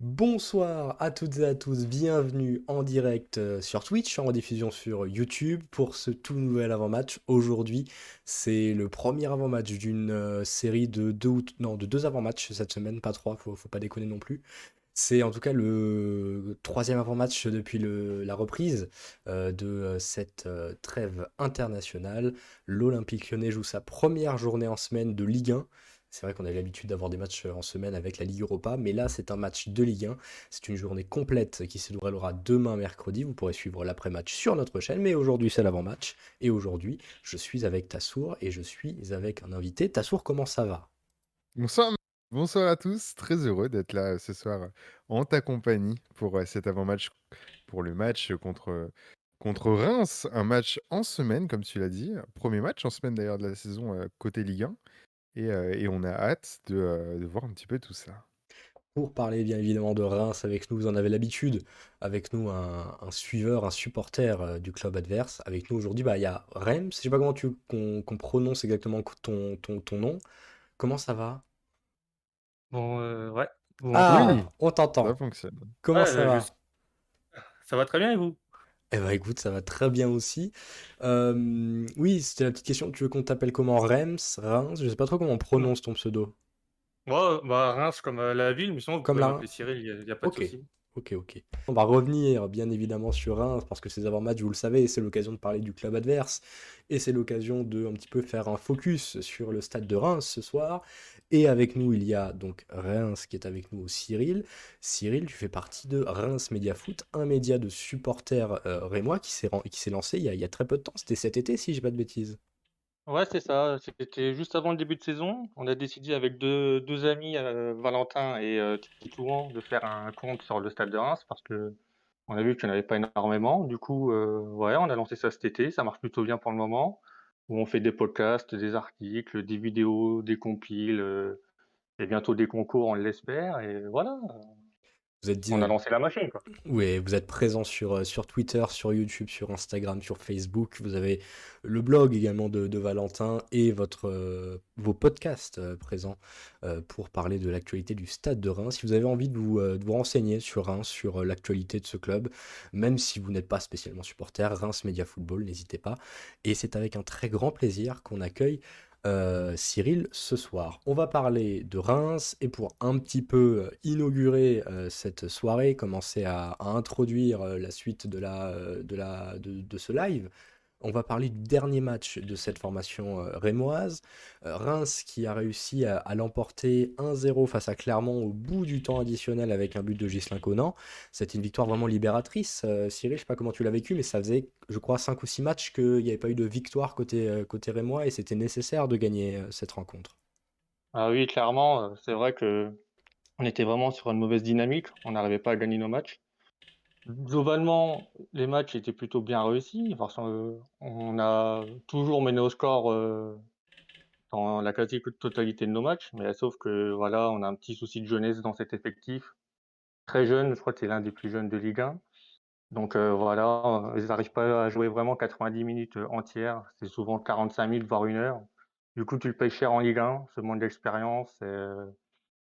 Bonsoir à toutes et à tous, bienvenue en direct euh, sur Twitch, en rediffusion sur YouTube pour ce tout nouvel avant-match. Aujourd'hui, c'est le premier avant-match d'une euh, série de deux, non, de deux avant-matchs cette semaine, pas trois, faut, faut pas déconner non plus. C'est en tout cas le troisième avant-match depuis la reprise euh, de cette trêve internationale. L'Olympique Lyonnais joue sa première journée en semaine de Ligue 1. C'est vrai qu'on a l'habitude d'avoir des matchs en semaine avec la Ligue Europa, mais là c'est un match de Ligue 1. C'est une journée complète qui se déroulera demain mercredi. Vous pourrez suivre l'après-match sur notre chaîne, mais aujourd'hui c'est l'avant-match. Et aujourd'hui, je suis avec Tassour et je suis avec un invité. Tassour, comment ça va? Bonsoir, bonsoir à tous. Très heureux d'être là euh, ce soir euh, en ta compagnie pour euh, cet avant-match, pour le match contre, contre Reims. Un match en semaine, comme tu l'as dit. Premier match en semaine d'ailleurs de la saison euh, côté Ligue 1. Et, euh, et on a hâte de, euh, de voir un petit peu tout ça. Pour parler bien évidemment de Reims avec nous, vous en avez l'habitude, avec nous un, un suiveur, un supporter euh, du club adverse. Avec nous aujourd'hui, bah, il y a Reims, je sais pas comment tu qu'on qu'on prononce exactement ton, ton, ton nom. Comment ça va? Bon, ouais? Ah, Oui, on ça t'entend. fonctionne. Comment Ouais, ça je va? ça va très bien et vous? Eh ben écoute, ça va très bien aussi. Euh, oui, c'était la petite question. Tu veux qu'on t'appelle comment? Rems, Reims? Je sais pas trop comment on prononce ton pseudo. Ouais, bah, Reims comme, heu, la ville, mais sinon vous Comme pouvez là? m'appeler Cyril, il y a pas de souci. Ok, ok. On va revenir bien évidemment sur Reims parce que ces avant-matchs, vous le savez, c'est l'occasion de parler du club adverse et c'est l'occasion de un petit peu faire un focus sur le stade de Reims ce soir. Et avec nous, il y a donc Reims qui est avec nous, Cyril. Cyril, tu fais partie de Reims Média Foot, un média de supporters euh, rémois qui s'est lancé il y a, très peu de temps. C'était cet été, si j'ai pas de bêtises. Ouais, c'est ça, c'était juste avant le début de saison. On a décidé avec deux deux amis, heu, Valentin et heu, Titouan, de faire un compte sur le stade de Reims parce qu'on a vu qu'il y en avait pas énormément. Du coup, heu, ouais, on a lancé ça cet été, ça marche plutôt bien pour le moment, où on fait des podcasts, des articles, des vidéos, des compiles, heu et bientôt des concours, on l'espère et voilà. Vous êtes, On a lancé la machine, quoi. Ouais, vous êtes présent sur, euh, sur Twitter, sur YouTube, sur Instagram, sur Facebook. Vous avez le blog également de, de Valentin et votre, euh, vos podcasts euh, présents euh, pour parler de l'actualité du Stade de Reims. Si vous avez envie de vous, de vous renseigner sur Reims, sur l'actualité de ce club, même si vous n'êtes pas spécialement supporter, Reims Media Football, n'hésitez pas. Et c'est avec un très grand plaisir qu'on accueille euh, Cyril ce soir. On va parler de Reims et pour un petit peu euh, inaugurer euh, cette soirée, commencer à, introduire la suite de ce live, on va parler du dernier match de cette formation euh, rémoise. Euh, Reims qui a réussi à, l'emporter 1-0 face à Clermont au bout du temps additionnel avec un but de Ghislain Conan. C'était une victoire vraiment libératrice. Euh, Cyril, je sais pas comment tu l'as vécu, mais ça faisait, je crois, 5 ou 6 matchs qu'il n'y avait pas eu de victoire côté, côté rémois et c'était nécessaire de gagner cette rencontre. Ah oui, clairement, c'est vrai qu'on était vraiment sur une mauvaise dynamique. On n'arrivait pas à gagner nos matchs. Globalement, les matchs étaient plutôt bien réussis parce que on a toujours mené au score, heu, dans la quasi-totalité de nos matchs, mais sauf que voilà, on a un petit souci de jeunesse dans cet effectif. Très jeune, je crois que c'est l'un des plus jeunes de Ligue 1. Donc heu, voilà, ils n'arrivent pas à jouer vraiment 90 minutes, entières. C'est souvent 45 minutes, voire une heure. Du coup, tu le payes cher en Ligue 1, ce manque d'expérience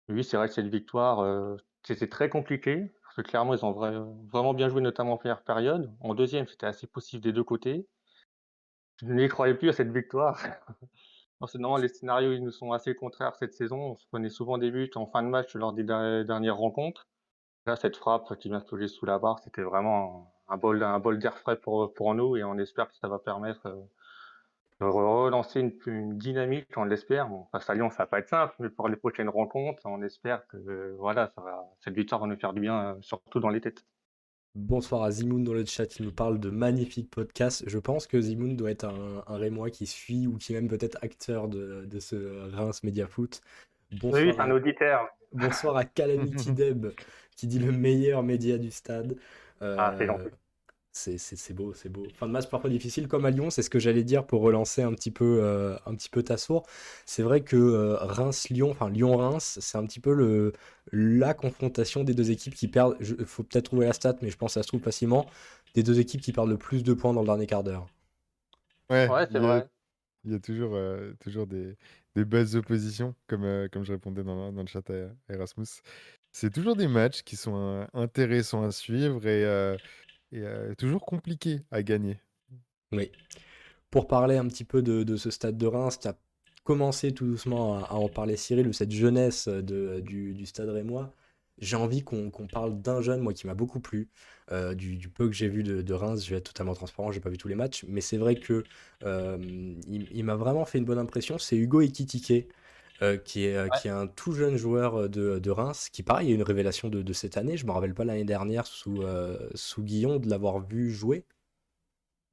oui, c'est vrai que cette victoire, c'était très compliqué parce que clairement, ils ont vrai vraiment bien joué, notamment en première période. En deuxième, c'était assez poussif des 2 côtés. Je n'y croyais plus à cette victoire. Forcément, les scénarios, ils nous sont assez contraires cette saison. On se prenait souvent des buts en fin de match lors des der dernières rencontres. Là, cette frappe qui vient se sous la barre, c'était vraiment un bol d'air frais pour, nous et on espère que ça va permettre, heu, de relancer une une dynamique, on l'espère. Bon, face à Lyon, ça va pas être simple, mais pour les prochaines rencontres, on espère que, euh, voilà, ça va cette victoire va nous faire du bien, surtout dans les têtes. Bonsoir à Zimoun dans le chat, il nous parle de magnifiques podcasts. Je pense que Zimoun doit être un, un Rémois qui suit ou qui est même peut-être acteur de, de ce Reims Media Foot. Oui, oui, Bonsoir c'est un à, auditeur. bonsoir à Calamity Deb qui dit le meilleur média du stade. Ah, c'est Euh, gentil. C'est beau, c'est beau. Fin de match parfois difficile comme à Lyon, c'est ce que j'allais dire pour relancer un petit peu, euh, un petit peu Tassour. C'est vrai que euh, Reims-Lyon, enfin Lyon-Reims, c'est un petit peu le, la confrontation des deux équipes qui perdent. Il faut peut-être trouver la stat, mais je pense que ça se trouve facilement. Des deux équipes qui perdent le plus de points dans le dernier quart d'heure. Ouais, c'est y a, vrai. il y a toujours, euh, toujours des, des belles oppositions, comme, euh, comme je répondais dans, dans le chat à, à Erasmus. c'est toujours des matchs qui sont euh, intéressants à suivre et, euh, et, euh, toujours compliqués à gagner. Oui. Pour parler un petit peu de, ce stade de Reims, tu as commencé tout doucement à, en parler, Cyril, de cette jeunesse de, du, stade rémois. J'ai envie qu'on qu'on parle d'un jeune, moi, qui m'a beaucoup plu. euh, du, peu que j'ai vu de, Reims, je vais être totalement transparent, j'ai pas vu tous les matchs, mais c'est vrai que euh, m'a vraiment fait une bonne impression. C'est Hugo Ekitike, euh, qui est, euh, Ouais. qui est un tout jeune joueur de, de Reims, qui pareil est une révélation de, de cette année. Je me rappelle pas l'année dernière sous, euh, sous Guillon de l'avoir vu jouer.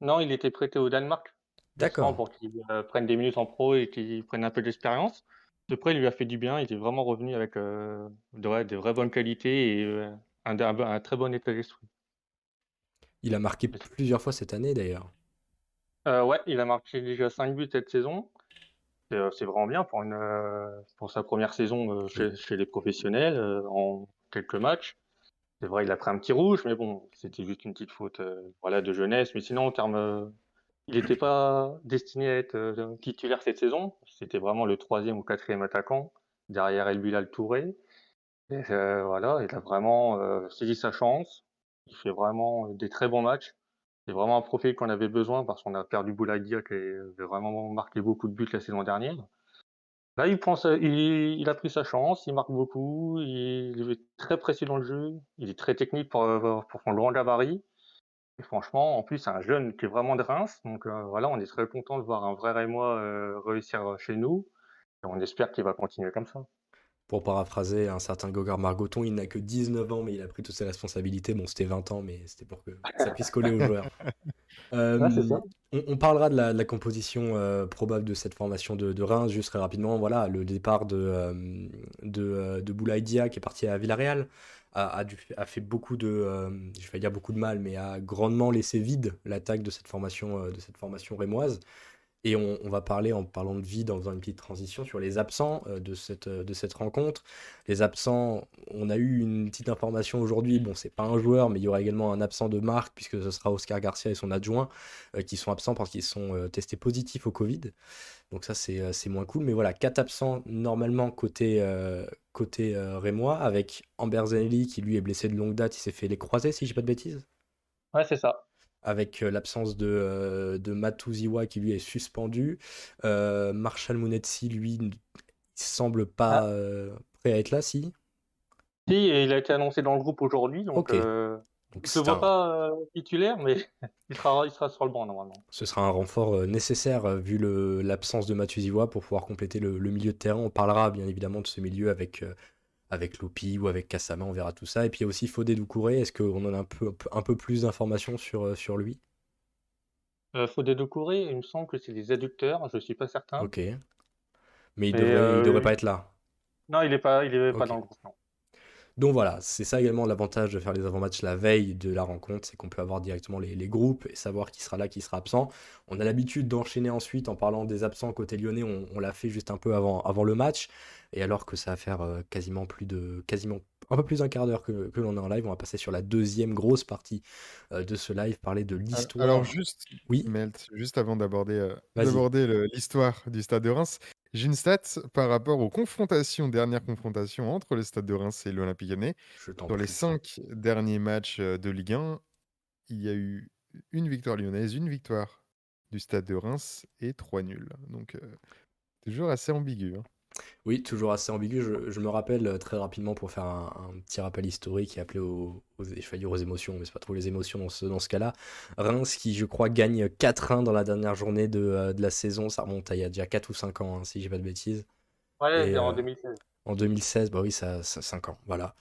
Non, il était prêté au Danemark, D'accord. pour qu'il euh, prenne des minutes en pro et qu'il prenne un peu d'expérience. Après, il lui a fait du bien. Il est vraiment revenu avec euh, de, ouais, de vraies bonnes qualités et euh, un, un- un très bon état d'esprit. Il a marqué plusieurs fois cette année d'ailleurs. Euh, ouais, il a marqué déjà 5 buts cette saison. C'est euh, c'est vraiment bien pour, une, euh, pour sa première saison euh, chez, chez les professionnels en quelques matchs. C'est vrai, il a pris un petit rouge, mais bon, c'était juste une petite faute voilà, de jeunesse. Mais sinon, en termes, il n'était pas destiné à être titulaire cette saison. C'était vraiment le troisième ou quatrième attaquant derrière El Bilal Touré. Et, euh, voilà, il a vraiment euh, saisi sa chance. Il fait vraiment des très bons matchs. C'est vraiment un profil qu'on avait besoin parce qu'on a perdu Boulaïdia qui avait vraiment marqué beaucoup de buts la saison dernière. Là, il, prend sa- il, a pris sa chance, il marque beaucoup, il, il est très précis dans le jeu, il est très technique pour, euh, pour son grand gabarit. Et franchement, en plus, c'est un jeune qui est vraiment de Reims. Donc euh, voilà, on est très content de voir un vrai Rémois euh, réussir chez nous. Et on espère qu'il va continuer comme ça. Pour paraphraser un certain Gogard Margoton, il n'a que 19 ans, mais il a pris toutes ses responsabilités. Bon, c'était 20 ans, mais c'était pour que ça puisse coller aux joueurs. Euh, ça. on, on parlera de la, de la composition euh, probable de cette formation de, de Reims, juste très rapidement. Voilà, le départ de, euh, de, de Boulaïdia, qui est parti à Villarreal, a, a, dû- a fait beaucoup de, je vais dire beaucoup de mal, mais a grandement laissé vide l'attaque de cette formation, de cette formation rémoise. Et on, va parler, en parlant de vide, en faisant une petite transition sur les absents euh, de cette, euh, de cette rencontre. Les absents, on a eu une petite information aujourd'hui. Bon, c'est pas un joueur, mais il y aura également un absent de marque, puisque ce sera Oscar Garcia et son adjoint euh, qui sont absents parce qu'ils sont testés positifs au Covid. Donc ça, c'est moins cool. Mais voilà, quatre absents normalement côté, côté rémois, avec Amber Zanelli qui lui est blessé de longue date. Il s'est fait les croisés, si j'ai pas de bêtises? Ouais, c'est ça. Avec euh, l'absence de, euh, de Matuziwa qui lui est suspendu. Euh, Marshall Munetsi, lui, il semble pas Ah, euh, prêt à être là, si? si, et il a été annoncé dans le groupe aujourd'hui, donc Ok, euh, donc je ne vois un, pas titulaire, mais il sera, il sera sur le banc normalement. ce sera un renfort nécessaire vu l'absence de Matuziwa pour pouvoir compléter le, le milieu de terrain. On parlera bien évidemment de ce milieu avec, avec Lopi ou avec Kassama, on verra tout ça. Et puis il y a aussi Fodé Doucouré. Est-ce qu'on en a un peu, un peu plus d'informations sur, euh, sur lui? Euh, Fodé Doucouré, il me semble que c'est les adducteurs, je ne suis pas certain. Ok. Mais il Mais devrait, euh, pas être là. non, il n'est pas, il est pas dans le groupe, non. Donc voilà, c'est ça également l'avantage de faire les avant-matchs la veille de la rencontre, c'est qu'on peut avoir directement les, les groupes et savoir qui sera là, qui sera absent. On a l'habitude d'enchaîner ensuite en parlant des absents côté lyonnais, on, on l'a fait juste un peu avant, avant le match, et alors que ça va faire euh, quasiment plus de, quasiment un peu plus d'un quart d'heure que, que l'on est en live, on va passer sur la deuxième grosse partie euh, de ce live, parler de Al- l'histoire. Alors juste, Oui, Melt, juste avant d'aborder euh, l'histoire du Stade de Reims, j'ai une stat par rapport aux confrontations, dernières confrontations entre le Stade de Reims et l'Olympique Lyonnais. Sur les cinq derniers matchs de Ligue 1, il y a eu une victoire lyonnaise, une victoire du Stade de Reims et trois nuls. Donc euh, toujours assez ambigu. hein. Oui, toujours assez ambigu. Je, je me rappelle euh, très rapidement pour faire un, un petit rappel historique et appeler aux, aux, je vais dire aux émotions, mais c'est pas trop les émotions dans ce, dans ce cas-là. Reims qui, je crois, gagne 4-1 dans la dernière journée de, euh, de la saison. Ça remonte à il y a déjà 4 ou 5 ans, hein, si j'ai pas de bêtises. Ouais, Et en euh, 2016. en 2016, bah oui, ça, ça 5 ans, voilà.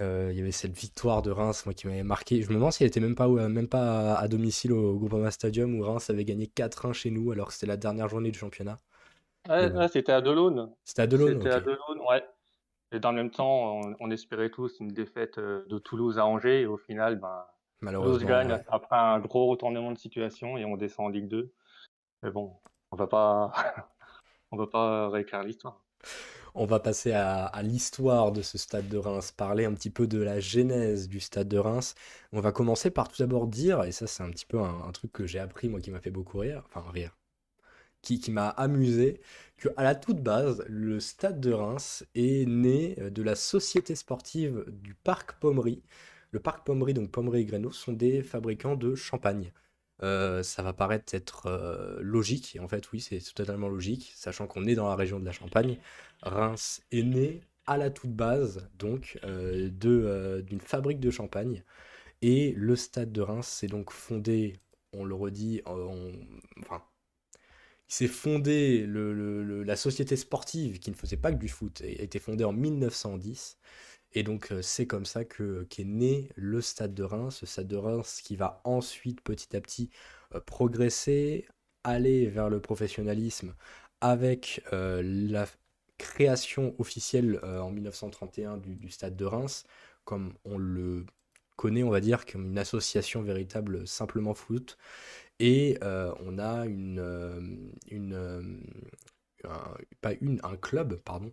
Euh, il y avait cette victoire de Reims, moi, qui m'avait marqué. Je me demande si elle était même pas, euh, même pas à, à domicile au Groupama Stadium où Reims avait gagné 4-1 chez nous alors que c'était la dernière journée du championnat. Ouais, c'était à Delaune. c'était à Delaune, C'était à. Delaune, ouais. Et dans le même temps, on, on espérait tous une défaite euh, de Toulouse à Angers. Et au final, ben, Toulouse Malheureusement, gagne ouais. après un gros retournement de situation et on descend en Ligue 2. Mais bon, on va pas, on va pas réécrire l'histoire. On va passer à, à l'histoire de ce stade de Reims, parler un petit peu de la genèse du stade de Reims. On va commencer par tout d'abord dire, et ça c'est un petit peu un, un truc que j'ai appris moi qui m'a fait beaucoup rire, enfin rire, qui, m'a amusé, que à la toute base, le stade de Reims est né de la société sportive du Parc Pommery. Le Parc Pommery, donc Pommery et Greno, sont des fabricants de champagne. Euh, ça va paraître être euh, logique, et en fait oui, c'est totalement logique, sachant qu'on est dans la région de la Champagne. Reims est né à la toute base, donc, euh, d'une fabrique de champagne, et le stade de Reims s'est donc fondé, on le redit, enfin, il s'est fondé, la société sportive qui ne faisait pas que du foot, a été fondée en 1910, et donc, c'est comme ça que qu'est né le Stade de Reims. Ce Stade de Reims qui va ensuite, petit à petit, progresser, aller vers le professionnalisme avec la création officielle en 1931 du, Stade de Reims, comme on le connaît, on va dire, comme une association véritable simplement foot. Et on a pas une, un club, pardon,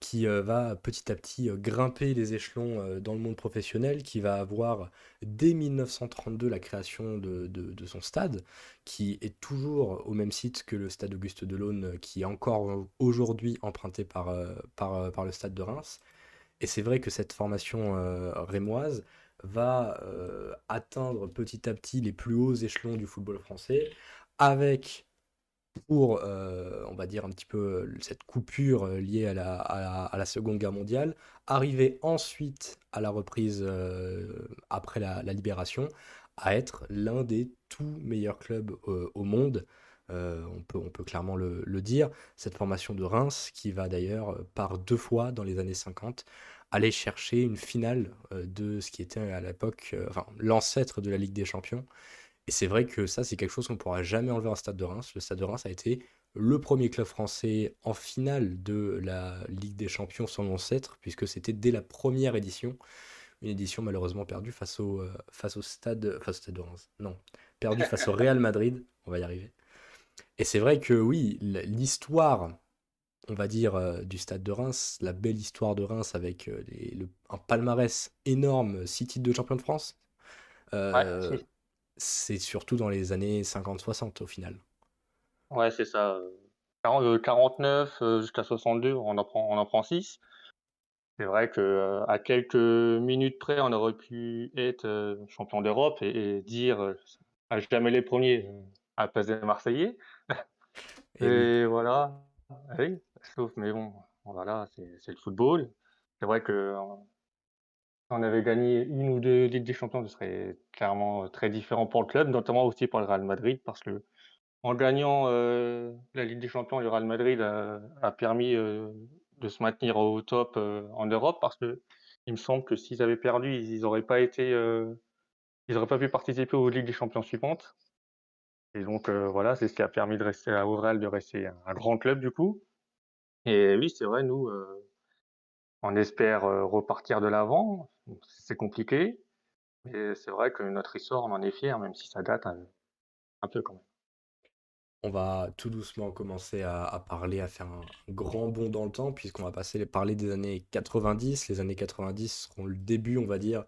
qui euh, va petit à petit euh, grimper les échelons euh, dans le monde professionnel, qui va avoir dès 1932 la création de, son stade, qui est toujours au même site que le stade Auguste Delaune, qui est encore aujourd'hui emprunté par, par, par, le stade de Reims. Et c'est vrai que cette formation rémoise va atteindre petit à petit les plus hauts échelons du football français, avec pour, euh, on va dire, un petit peu cette coupure euh, liée à la, Seconde Guerre mondiale, arriver ensuite à la reprise euh, après la, libération, à être l'un des tout meilleurs clubs au monde. on, peut, on peut clairement le, le, dire. Cette formation de Reims, qui va d'ailleurs par deux fois dans les années 50 aller chercher une finale de ce qui était à l'époque enfin, l'ancêtre de la Ligue des Champions. Et c'est vrai que ça, c'est quelque chose qu'on ne pourra jamais enlever au Stade de Reims. Le Stade de Reims a été le premier club français en finale de la Ligue des Champions sans ancêtre, puisque c'était dès la première édition. Une édition malheureusement perdue face au, euh, face au stade, face au stade de Reims. Non, perdue face au Real Madrid. On va y arriver. Et c'est vrai que oui, l'histoire, on va dire, euh, du stade de Reims, la belle histoire de Reims avec euh, un palmarès énorme, six titres de champion de France c'est surtout dans les années 50-60 au final. Ouais, c'est ça. 49 euh, euh, jusqu'à 62, on en prend, on en prend 6. C'est vrai que euh, à quelques minutes près, on aurait pu être champion d'Europe et, dire à jamais les premiers à la place des Marseillais. Et, voilà. Oui, sauf, mais bon, voilà, c'est le football. C'est vrai que on avait gagné une ou deux Ligues des Champions, ce serait clairement euh, très différent pour le club, notamment aussi pour le Real Madrid, parce que en gagnant euh, la Ligue des Champions, le Real Madrid a, permis euh, de se maintenir au top en Europe, parce que il me semble que s'ils avaient perdu, ils n'auraient pas pu participer aux Ligues des Champions suivantes. Et donc voilà, c'est ce qui a permis de rester à Real de rester un, grand club du coup. Et oui, c'est vrai, nous, on espère repartir de l'avant. C'est compliqué, mais c'est vrai que notre histoire, on en est fier, même si ça date un, peu quand même. On va tout doucement commencer à, parler, à faire un grand bond dans le temps, puisqu'on va passer parler des années 90. Les années 90 seront le début, on va dire,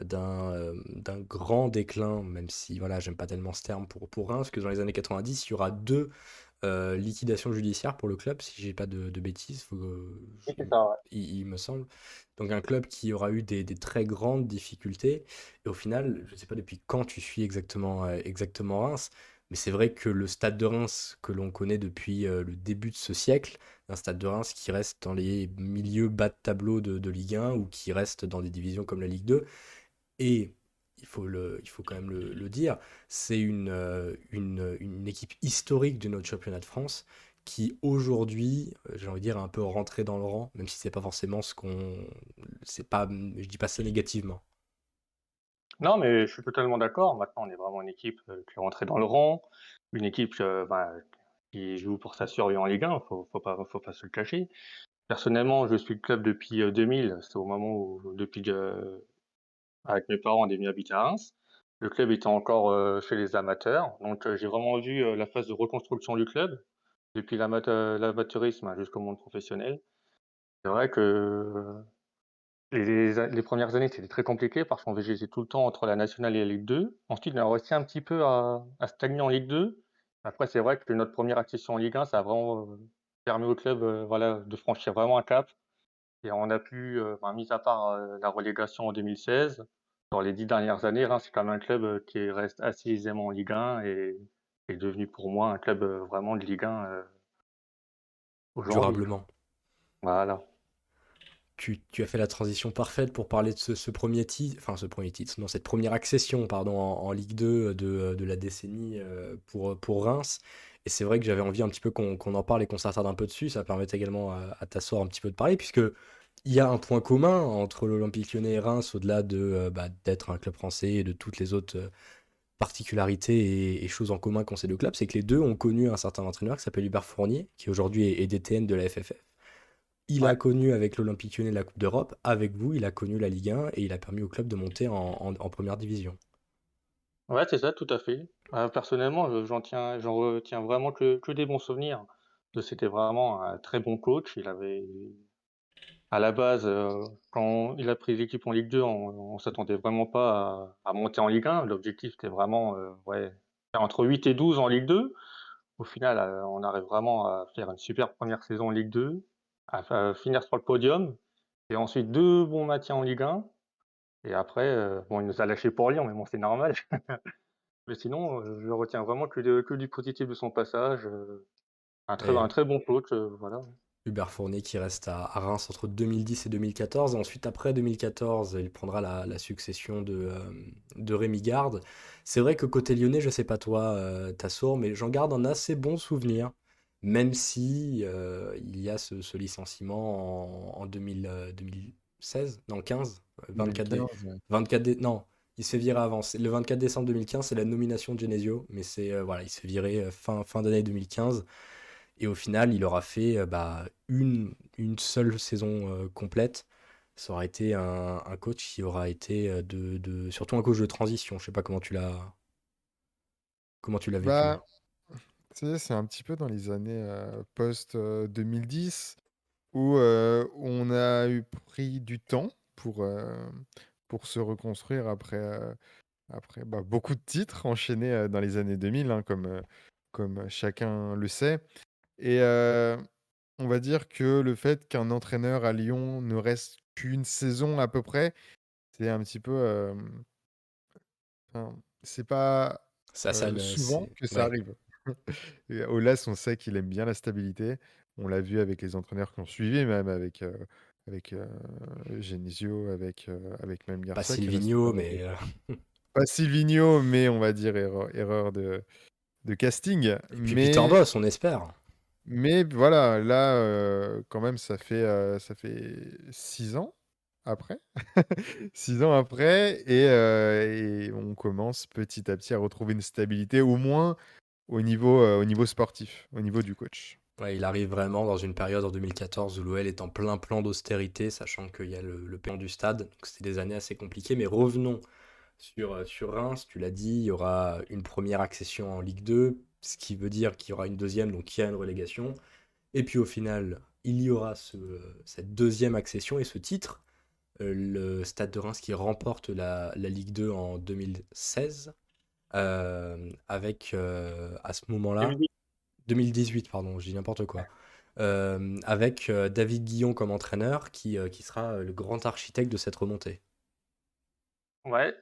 d'un d'un grand déclin, même si voilà, j'aime pas tellement ce terme pour, pour Reims, parce que dans les années 90, il y aura deux euh, liquidation judiciaire pour le club, si j'ai pas de, bêtises, il, me semble. Donc un club qui aura eu des, très grandes difficultés. Et au final, je ne sais pas depuis quand tu suis exactement, euh, exactement Reims, mais c'est vrai que le stade de Reims que l'on connaît depuis euh, le début de ce siècle, un stade de Reims qui reste dans les milieux bas de tableau de, de Ligue 1 ou qui reste dans des divisions comme la Ligue 2, et il faut, le, il faut quand même le, dire, c'est une, euh, une, une, équipe historique de notre championnat de France qui aujourd'hui, euh, j'ai envie de dire, est un peu rentré dans le rang, même si c'est pas forcément ce qu'on. C'est pas, je dis pas ça négativement. Non, mais je suis totalement d'accord. Maintenant, on est vraiment une équipe euh, qui est rentrée dans le rang, une équipe bah, qui joue pour sa survie en Ligue 1, faut, faut pas, faut pas se le cacher. Personnellement, je suis le club depuis 2000, c'est au moment où, depuis avec mes parents, on est venu habiter à Reims. Le club était encore euh, chez les amateurs. Donc, euh, j'ai vraiment vu euh, la phase de reconstruction du club, depuis l'amateurisme jusqu'au monde professionnel. C'est vrai que les, premières années, c'était très compliqué parce qu'on végétait tout le temps entre la nationale et la Ligue 2. Ensuite, on a réussi un petit peu à, stagner en Ligue 2. Après, c'est vrai que notre première accession en Ligue 1, ça a vraiment permis au club de franchir vraiment un cap. Et on a pu, ben, mis à part la relégation en 2016, dans les dix dernières années, c'est quand même un club qui reste assez aisément en Ligue 1 et est devenu pour moi un club vraiment de Ligue 1 aujourd'hui. Durablement. Voilà tu, as fait la transition parfaite pour parler de ce, premier titre, enfin ce premier titre, non, cette première accession pardon, en, Ligue 2 de, de, la décennie euh, pour, pour Reims. Et c'est vrai que j'avais envie un petit peu qu'on en parle et qu'on s'attarde un peu dessus. Ça permet également à, t'asseoir un petit peu de parler, puisque il y a un point commun entre l'Olympique lyonnais et Reims, au-delà de euh, bah, d'être un club français et de toutes les autres euh, particularités et, choses en commun qu'ont ces deux clubs, c'est que les deux ont connu un certain entraîneur qui s'appelle Hubert Fournier, qui aujourd'hui est, est DTN de la FFF. Il a connu avec l'Olympique Lyonnais la Coupe d'Europe. Avec vous, il a connu la Ligue 1 et il a permis au club de monter en, première division. Ouais, c'est ça, tout à fait. Euh, personnellement, j'en tiens, j'en retiens vraiment que, des bons souvenirs. C'était vraiment un très bon coach. Il avait, à la base, euh, quand il a pris l'équipe en Ligue 2, on, ne s'attendait vraiment pas à, monter en Ligue 1. L'objectif était vraiment, euh, ouais, entre 8 et 12 en Ligue 2. Au final, on arrive vraiment à faire une super première saison en Ligue 2 à finir sur le podium. Et ensuite deux bons matchs en Ligue 1. Et après, euh, bon, il nous a lâché pour Lyon, mais bon, c'est normal. mais sinon, euh, je retiens vraiment que, que, du positif de son passage. Euh, un, très, un très bon coach, voilà. Hubert Fournier qui reste à, Reims entre 2010 et 2014. Ensuite, après 2014, il prendra la, succession de, de Rémi Garde. C'est vrai que côté lyonnais, je sais pas toi, Tassour, mais j'en garde un assez bon souvenir même si euh, il y a ce, licenciement en, 2016, non 15, 24, 24 non, il se fait virer avant. Le 24 décembre 2015, c'est la nomination de Genesio, mais c'est euh, voilà, il se fait virer euh, fin, fin d'année 2015. Et au final, il aura fait bah, une, une seule saison complète. Ça aura été un, coach qui aura été de, de, surtout un coach de transition. Je sais pas comment tu l'as comment tu l'as vécu. Bah, c'est un petit peu dans les années post-2010 où on a eu pris du temps pour, pour se reconstruire après, après bah, beaucoup de titres enchaînés dans les années 2000, hein, comme, comme chacun le sait. Et on va dire que le fait qu'un entraîneur à Lyon ne reste qu'une saison à peu près, c'est un petit peu. c'est pas souvent que ça arrive. Olas, on sait qu'il aime bien la stabilité. On l'a vu avec les entraîneurs qui ont suivi, même avec, euh, avec euh, Genesio, avec, euh, avec même Pas Silvino, mais. Pas Silvino, mais on va dire erreur, de, de casting. Et puis mais... Peter Boss, on espère. Mais voilà, là, quand même, ça fait, ça fait six ans après. six ans après, et, et, on commence petit à petit à retrouver une stabilité, au moins au niveau, euh, au niveau sportif, au niveau du coach. Il arrive vraiment dans une période en 2014 où l'OL est en plein plan d'austérité, sachant qu'il y a le, le du stade. C'était des années assez compliquées, mais revenons sur, euh, sur Reims. Tu l'as dit, il y aura une première accession en Ligue 2, ce qui veut dire qu'il y aura une deuxième, donc il y a une relégation. Et puis au final, il y aura ce, cette deuxième accession et ce titre. Euh, le Stade de Reims qui remporte la, Ligue 2 en 2016 euh, avec à ce moment-là, 2018, pardon, je dis n'importe quoi. Euh, avec David Guillon comme entraîneur, qui, qui sera le grand architecte de cette remontée. Ouais,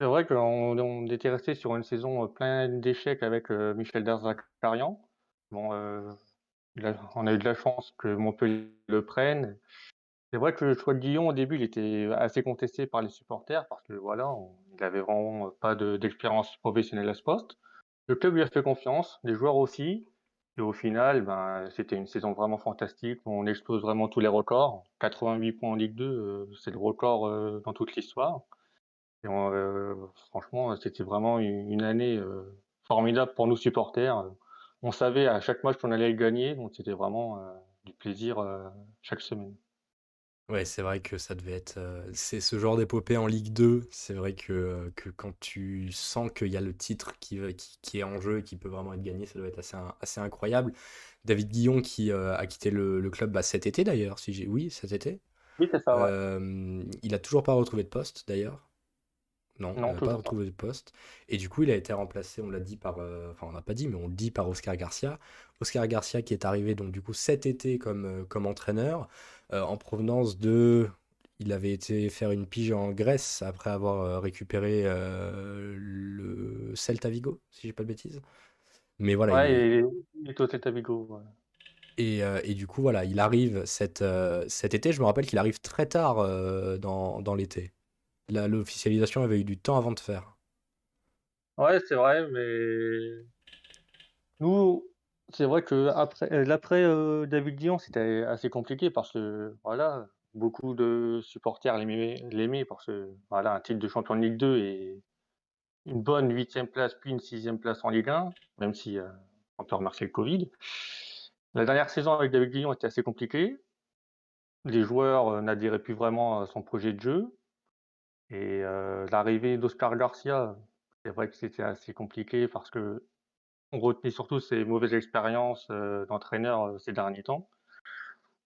c'est vrai qu'on on était resté sur une saison pleine d'échecs avec Michel Derzakarian. Bon, on a eu de la chance que Montpellier le prenne. C'est vrai que le choix de Guillon, au début, il était assez contesté par les supporters parce que voilà, il avait vraiment pas d'expérience professionnelle à ce poste. Le club lui a fait confiance, les joueurs aussi. Et au final, ben, c'était une saison vraiment fantastique. On explose vraiment tous les records. 88 points en Ligue 2, euh, c'est le record euh, dans toute l'histoire. Et euh, franchement, c'était vraiment une, année formidable pour nous supporters. On savait à chaque match qu'on allait le gagner, donc c'était vraiment du plaisir chaque semaine. Ouais, c'est vrai que ça devait être. c'est ce genre d'épopée en Ligue 2. C'est vrai que, que quand tu sens qu'il y a le titre qui, qui, est en jeu et qui peut vraiment être gagné, ça doit être assez, assez incroyable. David Guillon qui a quitté le, club bah, cet été d'ailleurs, si j'ai. Oui, cet été. Oui, c'est ça. il a toujours pas retrouvé de poste d'ailleurs. Non, Non, il n'a pas retrouvé de poste. Et du coup, il a été remplacé, on l'a dit par, euh, enfin on n'a pas dit, mais on le dit par Oscar Garcia. Oscar Garcia qui est arrivé donc du coup cet été comme, euh, comme entraîneur euh, en provenance de, il avait été faire une pige en Grèce après avoir récupéré le Celta Vigo, si j'ai pas de bêtises. Mais voilà, il Ouais, il est au Celta Vigo. ouais. et, et du coup voilà, il arrive cet, cet été. Je me rappelle qu'il arrive très tard dans, dans l'été. L'officialisation avait eu du temps avant de faire. Ouais, c'est vrai, mais nous, c'est vrai que euh, l'après euh, David Dion, c'était assez compliqué parce que voilà, beaucoup de supporters l'aimaient, parce que voilà, un titre de champion de Ligue 2 et une bonne huitième place puis une sixième place en Ligue 1, même si euh, on peut remercier le Covid. La dernière saison avec David Dion était assez compliquée. Les joueurs n'adhéraient plus vraiment à son projet de jeu. Et l'arrivée d'Oscar Garcia, c'est vrai que c'était assez compliqué parce que on retenait surtout ses mauvaises expériences d'entraîneur ces derniers temps.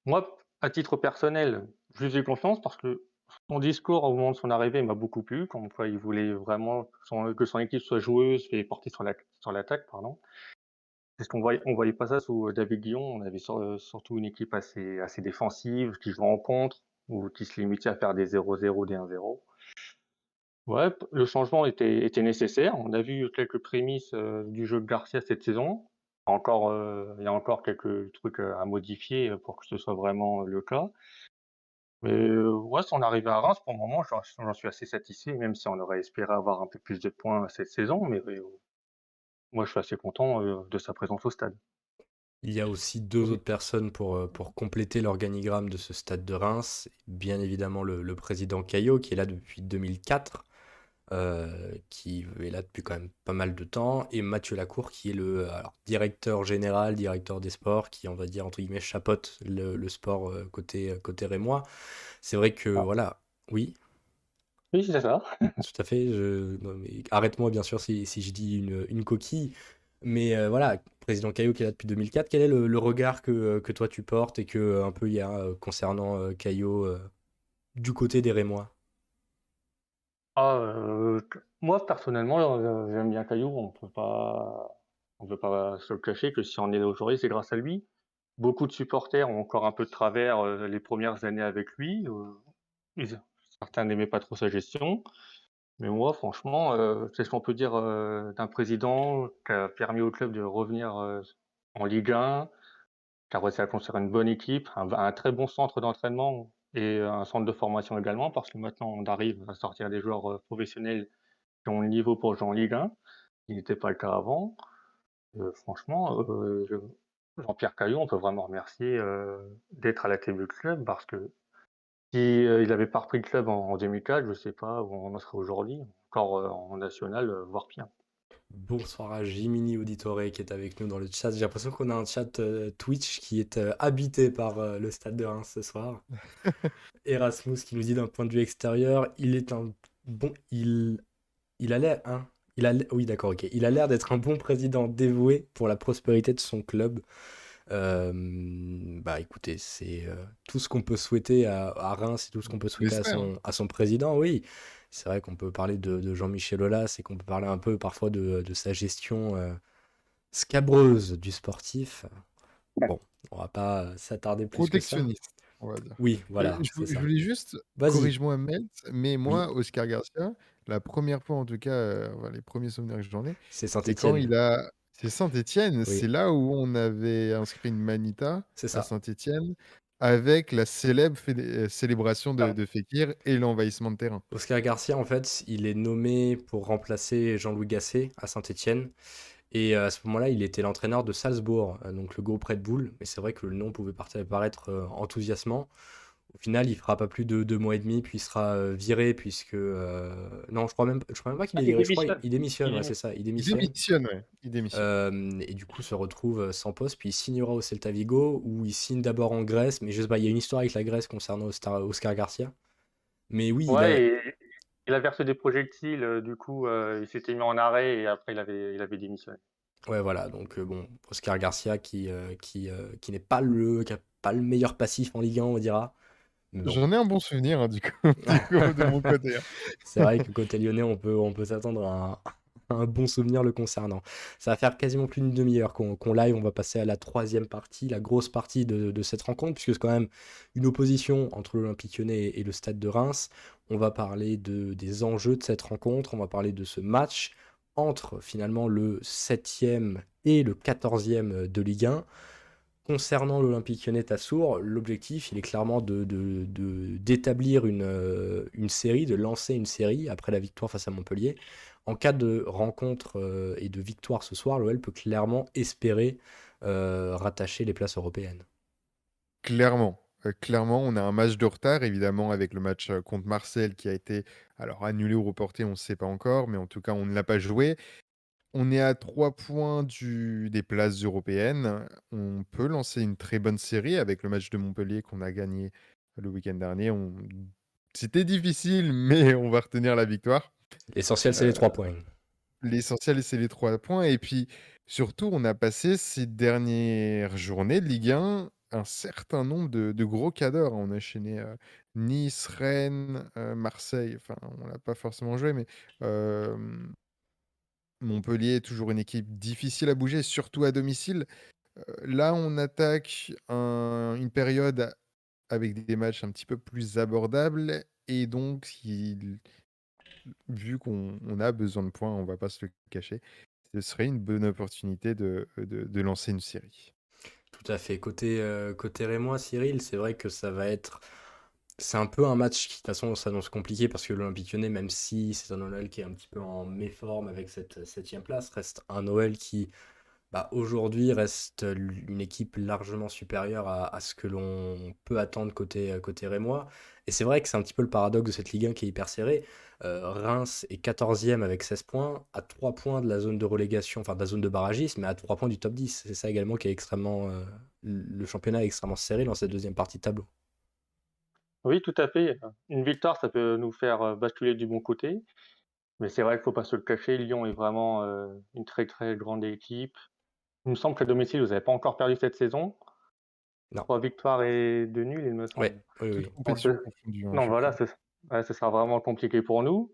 Moi, à titre personnel, je lui faisais confiance parce que son discours au moment de son arrivée m'a beaucoup plu, comme quoi il voulait vraiment que son équipe soit joueuse et portée sur la- sur l'attaque. Parce qu'on voyait, voyait pas ça sous David Guillon, on avait sur- surtout une équipe assez, assez défensive, qui jouait en contre, ou qui se limitait à faire des 0-0, des 1-0. Ouais, le changement était, était nécessaire. On a vu quelques prémices euh, du jeu de Garcia cette saison. Encore, euh, il y a encore quelques trucs à modifier pour que ce soit vraiment le cas. Mais euh, ouais, son arrivée à Reims, pour le moment, j'en suis assez satisfait, même si on aurait espéré avoir un peu plus de points cette saison. Mais moi, je suis assez content de sa présence au stade. Il y a aussi deux autres personnes pour, pour compléter l'organigramme de ce stade de Reims. Bien évidemment, le, le président Caillot, qui est là depuis 2004, euh, qui est là depuis quand même pas mal de temps, et Mathieu Lacour, qui est le alors, directeur général, directeur des sports, qui, on va dire, entre guillemets, chapeaute le, le sport euh, côté, côté rémois. C'est vrai que, Ah. voilà, oui, Oui, c'est ça. tout à fait. Je... Arrête-moi, bien sûr, si, si je dis une, une coquille. Mais euh, voilà, président Caillot qui est là depuis 2004, quel est le, le regard que, que toi tu portes et que un peu il y a concernant Caillot du côté des Rémois? Ah, euh, moi, personnellement, euh, j'aime bien Caillou. On peut pas, on peut pas se le cacher que si on est aujourd'hui, c'est grâce à lui. Beaucoup de supporters ont encore un peu de travers euh, les premières années avec lui. euh, certains n'aimaient pas trop sa gestion. Mais moi, franchement, c'est ce qu'on peut dire d'un président qui a permis au club de revenir en Ligue 1, qui a réussi à construire une bonne équipe, un très bon centre d'entraînement et un centre de formation également, parce que maintenant on arrive à sortir des joueurs professionnels qui ont le niveau pour jouer en Ligue 1, ce qui n'était pas le cas avant. Franchement, je- Jean-Pierre Caillot, on peut vraiment remercier d'être à la tête du club, parce que si euh, il n'avait pas repris le club en, en 2004, je ne sais pas où on en serait aujourd'hui, encore en national, voire pire. Bonsoir à Jiminy Auditore qui est avec nous dans le chat. J'ai l'impression qu'on a un chat euh, Twitch qui est euh, habité par euh, le stade de Reims ce soir. Erasmus qui nous dit d'un point de vue extérieur, il est un bon. Il, il a l'air. Hein, il a oui, d'accord, ok. Il a l'air d'être un bon président dévoué pour la prospérité de son club. Bah écoutez, c'est tout ce qu'on peut souhaiter à, à Reims, c'est tout ce qu'on peut souhaiter à son, à son président, oui. C'est vrai qu'on peut parler de, de Jean-Michel Aulas et qu'on peut parler un peu parfois de, de sa gestion euh, scabreuse du sportif. Bon, on va pas euh, s'attarder plus que ça. Protectionniste, on va dire. Oui, voilà, je, ça. voulais juste, corrige-moi Melt, mais Oui, moi, Oscar Garcia, la première fois en tout cas, euh, les premiers souvenirs que j'en ai, c'est Saint-Étienne. il a. C'est Saint-Étienne, Oui, c'est là où on avait inscrit une manita c'est à ça. Avec la célèbre fédé- euh, célébration de, Ah, de Fekir et l'envahissement de terrain. Oscar Garcia, en fait, il est nommé pour remplacer Jean-Louis Gasset à Saint-Étienne. Et euh, à ce moment-là, il était l'entraîneur de Salzbourg, euh, donc le groupe Red Bull. Mais c'est vrai que le nom pouvait paraître enthousiasmant. Au final, il fera pas plus de deux mois et demi, puis il sera euh, viré, puisque... euh, Non, je crois même, je crois même pas qu'il ah, est il viré, je crois démissionne. il démissionne, Il ouais, c'est ça, il Il démissionne. démissionne, ouais. Il démissionne. Euh, et du coup, se retrouve sans poste, puis il signera au Celta Vigo, où il signe d'abord en Grèce, mais je sais pas, il y a une histoire avec la Grèce concernant Oscar, Oscar Garcia. Mais oui, il a... Ouais, et il a versé des projectiles, euh, du coup, euh, il s'était mis en arrêt et après il avait, il avait démissionné. Ouais, voilà, donc euh, bon, Oscar Garcia qui, euh, qui, euh, qui n'est pas le, qui a pas le meilleur passif en Ligue 1, on dira, J'en ai un bon souvenir, hein, du coup, de mon côté. Hein. C'est vrai que côté lyonnais, on peut, on peut s'attendre à un, bon souvenir le concernant. Ça va faire quasiment plus d'une demi-heure qu'on live. On va passer à la troisième partie, la grosse partie de, cette rencontre, puisque c'est quand même une opposition entre l'Olympique lyonnais et le Stade de Reims. On va parler de, des enjeux de cette rencontre, on va parler de ce match entre finalement le 7e et le 14e de Ligue 1. Concernant l'Olympique Lyonnais Tassour, l'objectif, il est clairement de, d'établir une, euh, une, série, de lancer une série après la victoire face à Montpellier. En cas de rencontre euh, et de victoire ce soir, l'OL peut clairement espérer euh, rattacher les places européennes. Clairement. clairement, on a un match de retard, évidemment, avec le match contre Marseille qui a été alors annulé ou reporté, on ne sait pas encore, mais en tout cas, on ne l'a pas joué. On est à 3 points du des places européennes. On peut lancer une très bonne série avec le match de Montpellier qu'on a gagné le week-end dernier. C'était difficile, mais on va retenir la victoire. L'essentiel, c'est les 3 euh, points. L'essentiel, c'est les 3 points. Et puis, surtout, on a passé ces dernières journées de Ligue 1 un certain nombre de, gros cadres. On a enchaîné euh, Nice, Rennes, euh, Marseille. Enfin, on l'a pas forcément joué, mais Montpellier est toujours une équipe difficile à bouger, surtout à domicile. Euh, là, on attaque une période avec des matchs un petit peu plus abordables et donc, vu qu'on a besoin de points, on va pas se le cacher, ce serait une bonne opportunité de, lancer une série. Tout à fait. Côté, euh, Cyril, c'est vrai que ça va être c'est un peu un match qui, de toute façon, s'annonce compliqué parce que l'Olympique Lyonnais, même si c'est un OL qui est un petit peu en méforme avec cette septième place, reste un OL qui, bah, aujourd'hui, reste une équipe largement supérieure à, ce que l'on peut attendre côté, côté Rémois. Et c'est vrai que c'est un petit peu le paradoxe de cette Ligue 1 qui est hyper serrée. Euh, Reims est 14e avec 16 points, à 3 points de la zone de relégation, enfin de la zone de barragisme, mais à 3 points du top 10. C'est ça également qui est extrêmement. Euh, le championnat est extrêmement serré dans cette deuxième partie de tableau. Oui, tout à fait. Une victoire, ça peut nous faire basculer du bon côté. Mais c'est vrai qu'il ne faut pas se le cacher. Lyon est vraiment une très très grande équipe. Il me semble qu'à domicile, vous n'avez pas encore perdu cette saison. Non. Trois victoires et deux nuls, il me semble. oui, oui. non, voilà, ce, sera vraiment compliqué pour nous.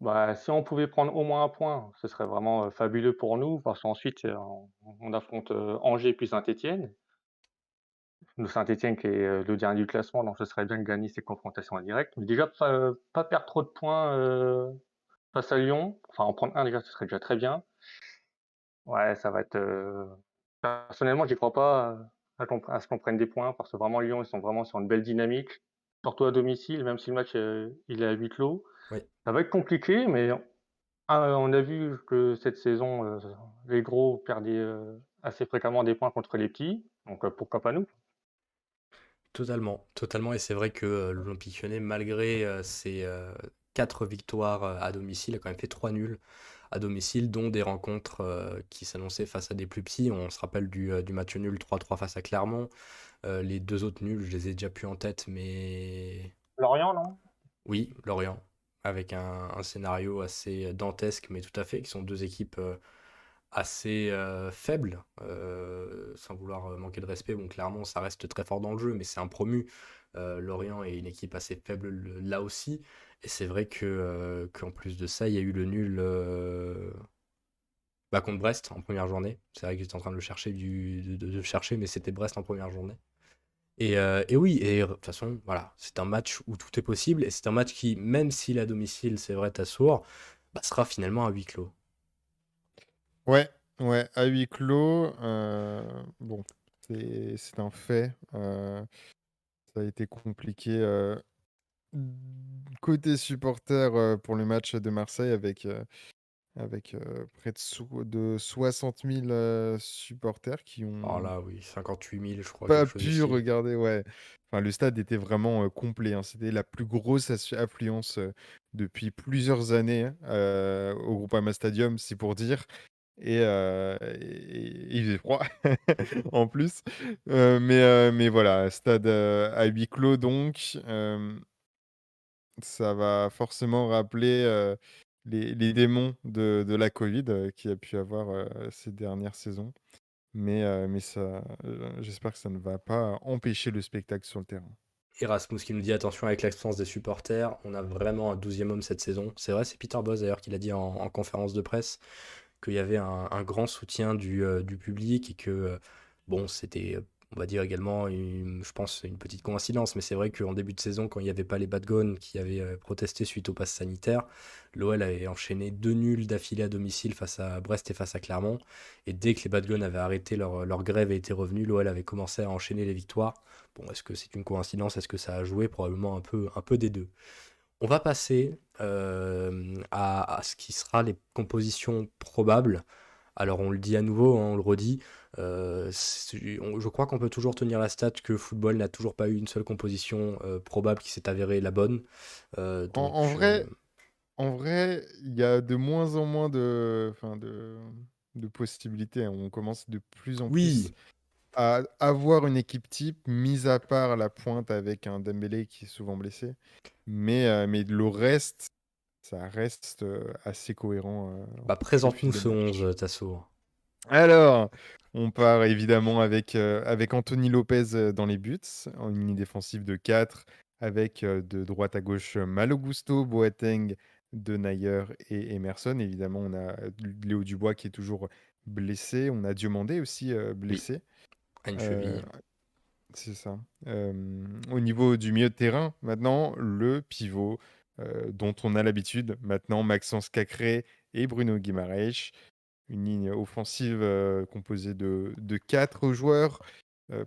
Bah, si on pouvait prendre au moins un point, ce serait vraiment fabuleux pour nous, parce qu'ensuite, on, affronte Angers puis Saint-Etienne de Saint-Etienne qui est euh, le dernier du classement, donc ce serait bien de gagner ces confrontations en direct. Mais déjà, pas, pas perdre trop de points euh, face à Lyon, enfin en prendre un déjà, ce serait déjà très bien. Ouais, ça va être. Euh, personnellement, j'y crois pas à, ce qu'on prenne des points, parce que vraiment Lyon, ils sont vraiment sur une belle dynamique, surtout à domicile, même si le match il est à huis clos. Ça va être compliqué, mais on a vu que cette saison, les gros perdaient assez fréquemment des points contre les petits, donc pourquoi pas nous? Totalement, totalement. Et c'est vrai que euh, l'Olympique Lyonnais, malgré euh, ses euh, quatre victoires à domicile, a quand même fait trois nuls à domicile, dont des rencontres qui s'annonçaient face à des plus petits. On se rappelle du, match nul 3-3 face à Clermont. les deux autres nuls, je les ai déjà plus en tête, mais. Lorient, non? Oui, Lorient. Avec un, un, scénario assez dantesque, mais tout à fait, qui sont deux équipes assez euh, faible, euh, sans vouloir euh, manquer de respect. Bon, clairement, ça reste très fort dans le jeu, mais c'est un promu. Lorient est une équipe assez faible là aussi. Et c'est vrai que qu'en plus de ça, il y a eu le nul bah, contre Brest en première journée. C'est vrai que j'étais en train de le chercher, de, chercher, mais c'était Brest en première journée. Et, et, oui, et de toute façon, voilà, c'est un match où tout est possible. Et c'est un match qui, même s'il est à domicile, c'est vrai, Tassour, bah, sera finalement à huis clos. Ouais, ouais, à huis clos, euh, bon, c'est un fait. Euh, ça a été compliqué euh, côté supporter pour le match de Marseille avec, avec près de, de 60 000 supporters qui ont Oh là, oui, 58 000, je crois, pas pu regarder. Ouais, enfin, le stade était vraiment complet. Hein. C'était la plus grosse affluence depuis plusieurs années au Groupama Stadium, c'est pour dire. Et, il faisait froid en plus. mais, mais voilà, stade à huis clos donc. ça va forcément rappeler les, les, démons de, de la Covid qu'il y a pu avoir ces dernières saisons. Mais, mais ça, j'espère que ça ne va pas empêcher le spectacle sur le terrain. Erasmus qui nous dit attention avec l'absence des supporters, on a vraiment un 12e homme cette saison. C'est vrai, c'est Peter Boss d'ailleurs qui l'a dit en, conférence de presse, qu'il y avait un, grand soutien du, euh, du, public et que, euh, bon, c'était on va dire également, je pense, une petite coïncidence, mais c'est vrai qu'en début de saison, quand il n'y avait pas les Badgones qui avaient euh, protesté suite au pass sanitaire, l'OL avait enchaîné deux nuls d'affilée à domicile face à Brest et face à Clermont. Et dès que les Badgones avaient arrêté leur, grève et étaient revenus, l'OL avait commencé à enchaîner les victoires. Bon, est-ce que c'est une coïncidence? Est-ce que ça a joué? Probablement un peu des deux. On va passer euh, à, ce qui sera les compositions probables. Alors on le dit à nouveau, hein, on le redit, euh, je crois qu'on peut toujours tenir la stat que football n'a toujours pas eu une seule composition euh, probable qui s'est avérée la bonne. En, vrai, en vrai, il y a de moins en moins de, de, de possibilités. Hein. On commence de plus en plus à avoir une équipe type, mise à part la pointe avec un Dembélé qui est souvent blessé. Mais, mais le reste, ça reste assez cohérent. bah, Présente-nous ce 11, Tasso. Alors, on part évidemment avec, euh, avec Anthony Lopez euh, dans les buts, en ligne défensive de 4, avec euh, de droite à gauche Malogusto, Boateng, Denayer et Emerson. Évidemment, on a Léo Dubois qui est toujours blessé. On a Diomandé aussi blessé. Cheville. c'est ça. au niveau du milieu de terrain, maintenant, le pivot dont on a l'habitude. Maintenant, Maxence Cacré et Bruno Guimaraes une ligne offensive composée de, de quatre joueurs,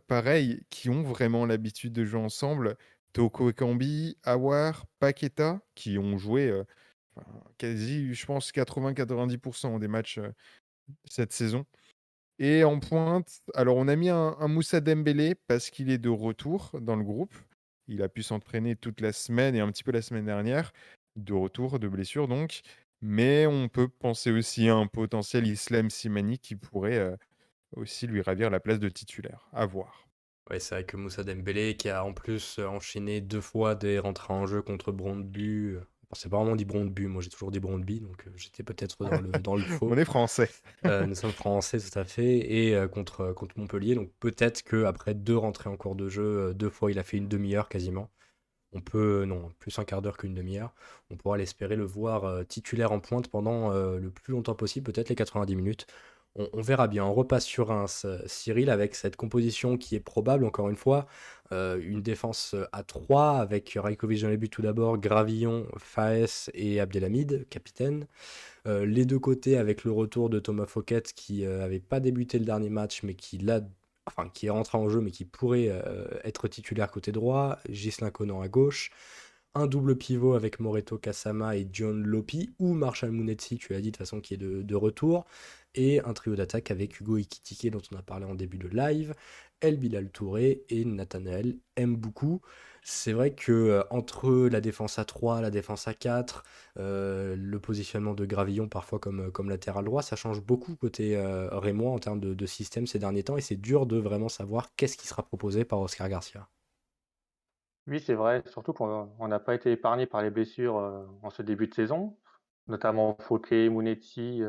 pareil, qui ont vraiment l'habitude de jouer ensemble. Toko Ekambi, Awar, Paqueta, qui ont joué quasi, je pense, 80-90% des matchs cette saison. Et en pointe, alors on a mis un, Moussa Dembélé parce qu'il est de retour dans le groupe. Il a pu s'entraîner toute la semaine et un petit peu la semaine dernière, de retour de blessure donc. Mais on peut penser aussi à un potentiel Islam Simani qui pourrait euh, aussi lui ravir la place de titulaire. À voir. Ouais, c'est vrai que Moussa Dembélé qui a en plus euh, enchaîné deux fois des rentrées en jeu contre Brondby. Euh, c'est pas vraiment dit Brondby, moi j'ai toujours dit Brondby, donc j'étais peut-être dans le, dans le faux. on est français. nous sommes français tout à fait, et contre, contre Montpellier, donc peut-être qu'après deux rentrées en cours de jeu, deux fois il a fait une demi-heure quasiment on peut, non, plus un quart d'heure qu'une demi-heure, on pourra l'espérer le voir euh, titulaire en pointe pendant euh, le plus longtemps possible, peut-être les 90 minutes. On, verra bien. On repasse sur un Cyril avec cette composition qui est probable, encore une fois. Euh, une défense à 3 avec Rajkovic dans les buts tout d'abord, Gravillon, Faes et Abdelhamid, capitaine. les deux côtés avec le retour de Thomas Fouquet qui n'avait pas débuté le dernier match mais qui l'a enfin qui est rentré en jeu mais qui pourrait euh, être titulaire côté droit, Gislain Conan à gauche, un double pivot avec Moreto Kasama et John Lopi, ou Marshall Mounetsi, tu l'as dit de façon qui est de, retour, et un trio d'attaque avec Hugo Ikitike dont on a parlé en début de live, El Bilal Touré et Nathanael Mboukou c'est vrai que euh, entre la défense à 3, la défense à 4, euh, le positionnement de Gravillon parfois comme, euh, comme latéral droit, ça change beaucoup côté Rémois en termes de, système ces derniers temps et c'est dur de vraiment savoir qu'est-ce qui sera proposé par Oscar Garcia. Oui, c'est vrai, surtout qu'on n'a pas été épargné par les blessures en ce début de saison, notamment Fouquet, Mounetti,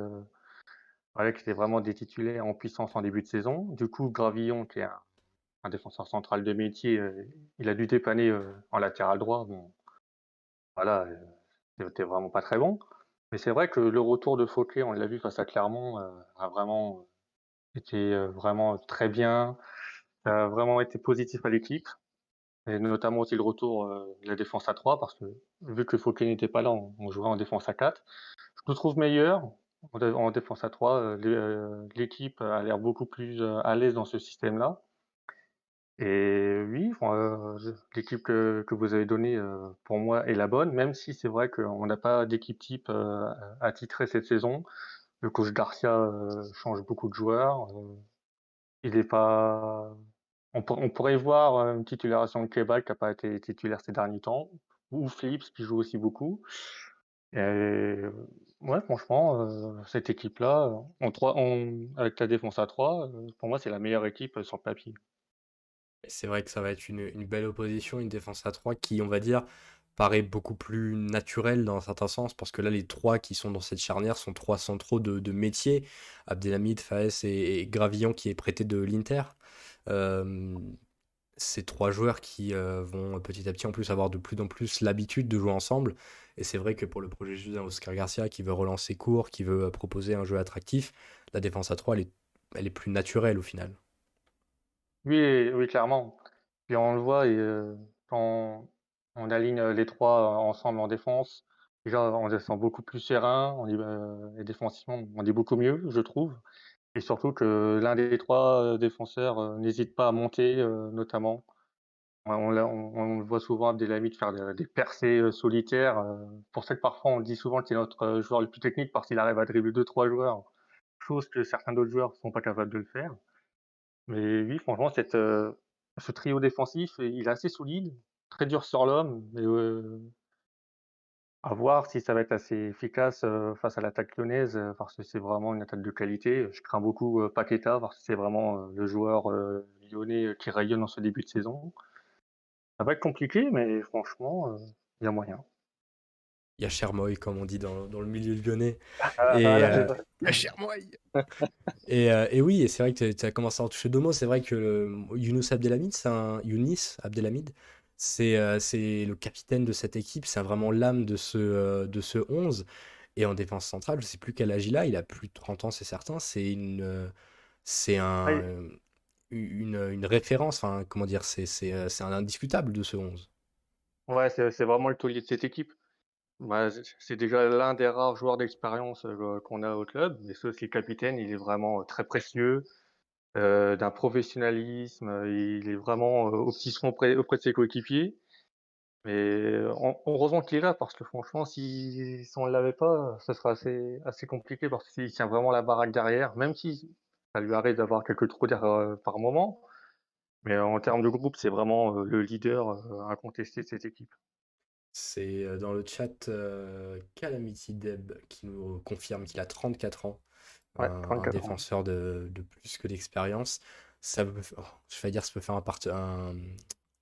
qui étaient vraiment des titulaires en puissance en début de saison. Du coup, Gravillon, qui est un défenseur central de métier, euh, il a dû dépanner euh, en latéral droit. Bon, voilà, c'était euh, vraiment pas très bon. Mais c'est vrai que le retour de Fauquet, on l'a vu face à Clermont, a vraiment été vraiment très bien, a vraiment été positif à l'équipe. Et notamment aussi le retour de la défense à 3, parce que vu que Fauquet n'était pas là, on, jouait en défense à 4. Je me trouve meilleur en, défense à 3. L'équipe a l'air beaucoup plus à l'aise dans ce système-là. Et oui, l'équipe que vous avez donnée, pour moi est la bonne, même si c'est vrai qu'on n'a pas d'équipe type, à attitrée cette saison. Le coach Garcia, change beaucoup de joueurs, il est pas on pourrait voir, une titularisation de Kebal qui n'a pas été titulaire ces derniers temps ou Philips qui joue aussi beaucoup et ouais, franchement, cette équipe-là, avec la défense à 3, pour moi, c'est la meilleure équipe, sur le papier. C'est vrai que ça va être une, belle opposition, une défense à 3 qui, on va dire, paraît beaucoup plus naturelle dans un certain sens, parce que là, les trois qui sont dans cette charnière sont trois centraux de, de métier, Abdelhamid, Faes et, Gravillon qui est prêté de l'Inter. Ces trois joueurs qui vont petit à petit en plus avoir de plus en plus l'habitude de jouer ensemble. Et c'est vrai que pour le projet d'un Oscar Garcia qui veut relancer court, qui veut proposer un jeu attractif, la défense à 3, elle est, elle est plus naturelle au final. Oui, oui, clairement. Puis on le voit, et, quand on aligne les trois ensemble en défense, déjà on se sent beaucoup plus serein, on est, et défensivement on est beaucoup mieux, je trouve. Et surtout que l'un des trois défenseurs n'hésite pas à monter, notamment. On, le voit souvent Abdelhamid faire des, percées solitaires. pour ça que parfois on dit souvent qu'il est notre joueur le plus technique parce qu'il arrive à dribbler deux trois joueurs, chose que certains d'autres joueurs ne sont pas capables de le faire. Mais oui, franchement, ce trio défensif, il est assez solide, très dur sur l'homme, à voir si ça va être assez efficace face à l'attaque lyonnaise, parce que c'est vraiment une attaque de qualité. Je crains beaucoup Paqueta, parce que c'est vraiment le joueur lyonnais qui rayonne en ce début de saison. Ça va être compliqué, mais franchement, il y a moyen. Il y a Chermoy, comme on dit dans, dans le milieu lyonnais. Ah, et, euh, Chermoy et, et, oui, et c'est vrai que tu as commencé à en toucher deux mots. C'est vrai que Younous Abdelhamid, c'est un Younis Abdelhamid, c'est c'est le capitaine de cette équipe, c'est vraiment l'âme de ce, de ce 11. Et en défense centrale, je sais plus quel âge il a, il a plus de 30 ans, c'est certain. C'est une, c'est un, une, une, référence, enfin, comment dire, c'est un indiscutable de ce 11. Ouais, c'est vraiment le taulier de cette équipe. Bah, c'est déjà l'un des rares joueurs d'expérience qu'on a au club, mais ce aussi le capitaine, il est vraiment très précieux. Euh, d'un professionnalisme. Il est vraiment au petit soin auprès, de ses coéquipiers. Mais heureusement qu'il est là, parce que franchement, si, si on ne l'avait pas, ce serait assez, assez compliqué, parce qu'il tient vraiment la baraque derrière, même si ça lui arrive d'avoir quelques trous d'air par moment. Mais en termes de groupe, c'est vraiment le leader incontesté de cette équipe. C'est dans le chat Calamity Deb qui nous confirme qu'il a 34 ans un, défenseur de, plus que d'expérience. Ça oh, je vais dire, ça peut faire un,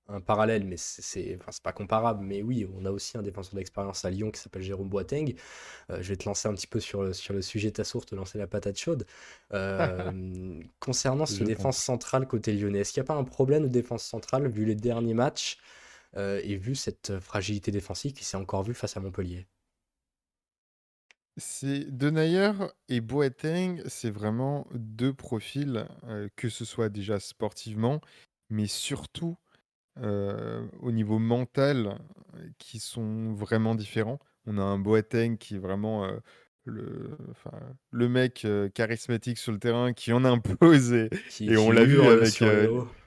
un, parallèle, mais c'est enfin, pas comparable. Mais oui, on a aussi un défenseur d'expérience à Lyon qui s'appelle Jérôme Boateng. Euh, je vais te lancer un petit peu sur le, sur le sujet de ta source, te lancer la patate chaude. Euh, concernant ce défense centrale côté lyonnais, est-ce qu'il n'y a pas un problème de défense centrale vu les derniers matchs euh, et vu cette fragilité défensive qui s'est encore vue face à Montpellier? C'est Denayer et Boateng, c'est vraiment deux profils, que ce soit déjà sportivement, mais surtout, au niveau mental, qui sont vraiment différents. On a un Boateng qui est vraiment, le le mec, charismatique sur le terrain qui en impose et et on l'a vu avec,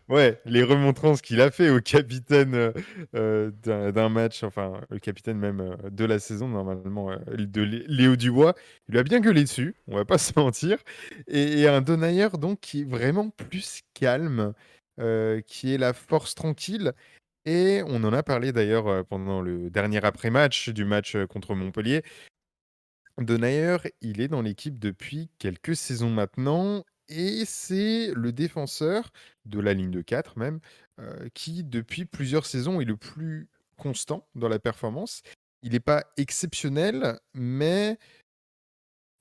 Ouais, les remontrances qu'il a fait au capitaine euh, euh, d'un match, enfin le capitaine même euh, de la saison normalement, de Léo Dubois, il lui a bien gueulé dessus, on va pas se mentir. Et, un Donayer donc qui est vraiment plus calme, qui est la force tranquille. Et on en a parlé d'ailleurs pendant le dernier après-match du match contre Montpellier. Donayer, il est dans l'équipe depuis quelques saisons maintenant et c'est le défenseur de la ligne de 4 même, qui depuis plusieurs saisons est le plus constant dans la performance. Il n'est pas exceptionnel, mais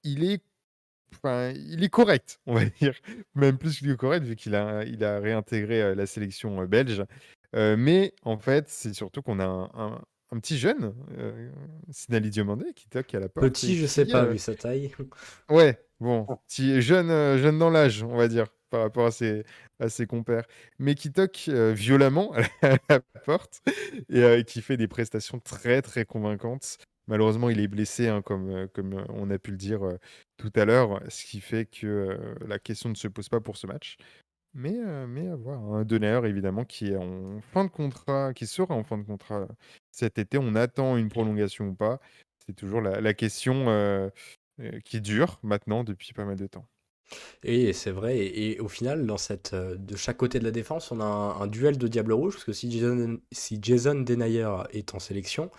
il est, enfin, il est correct, on va dire. Même plus que correct, vu qu'il a, il a réintégré la sélection belge. mais en fait, c'est surtout qu'on a un, un petit jeune, euh, Sinali Diomandé, qui toque à la porte. Petit, je sais pas, vu sa taille. Ouais, bon, petit, jeune, euh, jeune dans l'âge, on va dire, par rapport à ses, à ses compères, mais qui toque euh, violemment à la porte et qui fait des prestations très, très convaincantes. Malheureusement, il est blessé, hein, comme, comme on a pu le dire tout à l'heure, ce qui fait que la question ne se pose pas pour ce match. Mais, mais à voir. Un Donner, évidemment, qui est en fin de contrat, qui sera en fin de contrat cet été. On attend une prolongation ou pas. C'est toujours la, question qui dure maintenant depuis pas mal de temps. Et c'est vrai, et, au final, euh, de chaque côté de la défense, on a un, duel de Diable Rouge, parce que si Jason, si Denayer est en sélection,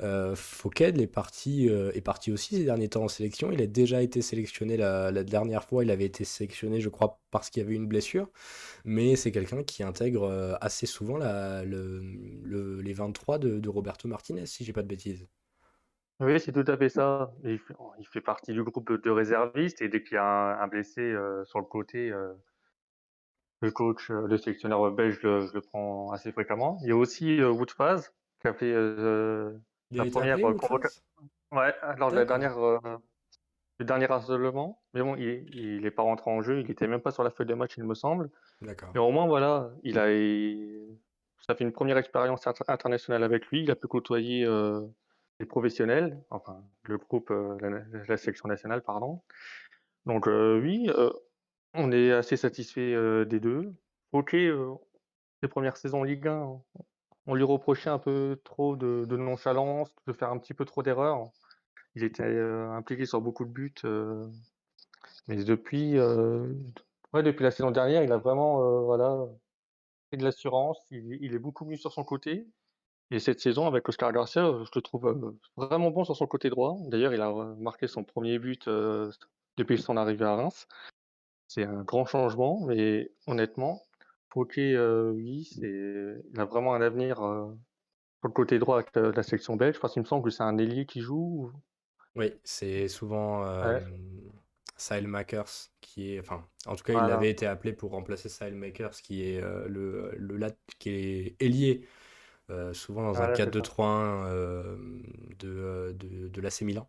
euh, Fouquet est parti, euh, est parti aussi ces derniers temps en sélection. Il a déjà été sélectionné la, dernière fois, il avait été sélectionné, je crois, parce qu'il y avait une blessure, mais c'est quelqu'un qui intègre euh, assez souvent les 23 de, de Roberto Martinez, si j'ai pas de bêtises. Oui, c'est tout à fait ça. Il fait, partie du groupe de réservistes et dès qu'il y a un, blessé euh, sur le côté, euh, le coach, le sélectionneur belge, je le, prends assez fréquemment. Il y a aussi Wout Faz qui a fait la première convocation. Ouais, lors de la dernière, le dernier isolement. Mais bon, il n'est pas rentré en jeu. Il n'était même pas sur la feuille de match, il me semble. D'accord. Mais au moins, voilà, il a, ça fait une première expérience internationale avec lui. Il a pu côtoyer professionnels, enfin le groupe, la, section nationale, pardon. Donc oui, on est assez satisfait des deux. Ok, les premières saisons Ligue 1, on lui reprochait un peu trop de, nonchalance, de faire un petit peu trop d'erreurs. Il était impliqué sur beaucoup de buts, mais depuis, ouais, depuis la saison dernière, il a vraiment, voilà, fait de l'assurance. Il, est beaucoup mieux sur son côté. Et cette saison, avec Oscar Garcia, je le trouve vraiment bon sur son côté droit. D'ailleurs, il a marqué son premier but depuis son arrivée à Reims. C'est un grand changement, mais honnêtement, Fouquet, oui, il a vraiment un avenir, sur le côté droit avec, la section belge, parce qu'il me semble que c'est un ailier qui joue Oui, c'est souvent, Sile Makers qui est enfin, en tout cas, il avait été appelé pour remplacer Sile Makers qui est, le le lat qui est ailier, souvent dans un 4-2-3-1, de, de de l'AC Milan.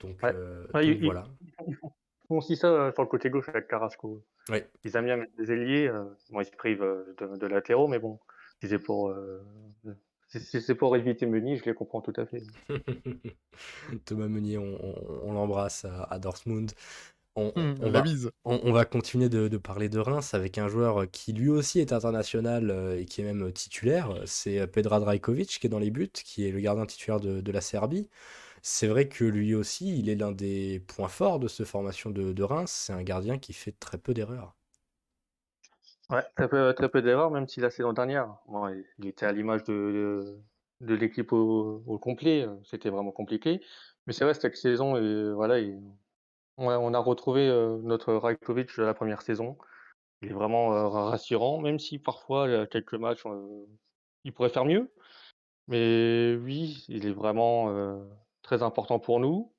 Donc, voilà font aussi ça euh, sur le côté gauche avec Carrasco. Ils aiment bien mettre des ailiers. Euh, bon, ils se privent euh, de, latéraux, mais bon, c'est pour, c'est pour éviter Meunier, je les comprends tout à fait. Thomas Meunier, on, l'embrasse à, Dortmund. On, hum, on, va, on, va, continuer de, parler de Reims avec un joueur qui lui aussi est international et qui est même titulaire. C'est Pedra Drajkovic qui est dans les buts, qui est le gardien titulaire de, de la Serbie. C'est vrai que lui aussi, il est l'un des points forts de cette formation de, Reims. C'est un gardien qui fait très peu d'erreurs. Ouais, très peu, très peu d'erreurs, même si la saison dernière, il était à l'image de, de, l'équipe au, complet. C'était vraiment compliqué. Mais c'est vrai, cette saison, et voilà, on, a, retrouvé notre Rajkovic de la première saison. Il est vraiment rassurant, même si parfois, quelques matchs, il pourrait faire mieux. Mais oui, il est vraiment très important pour nous.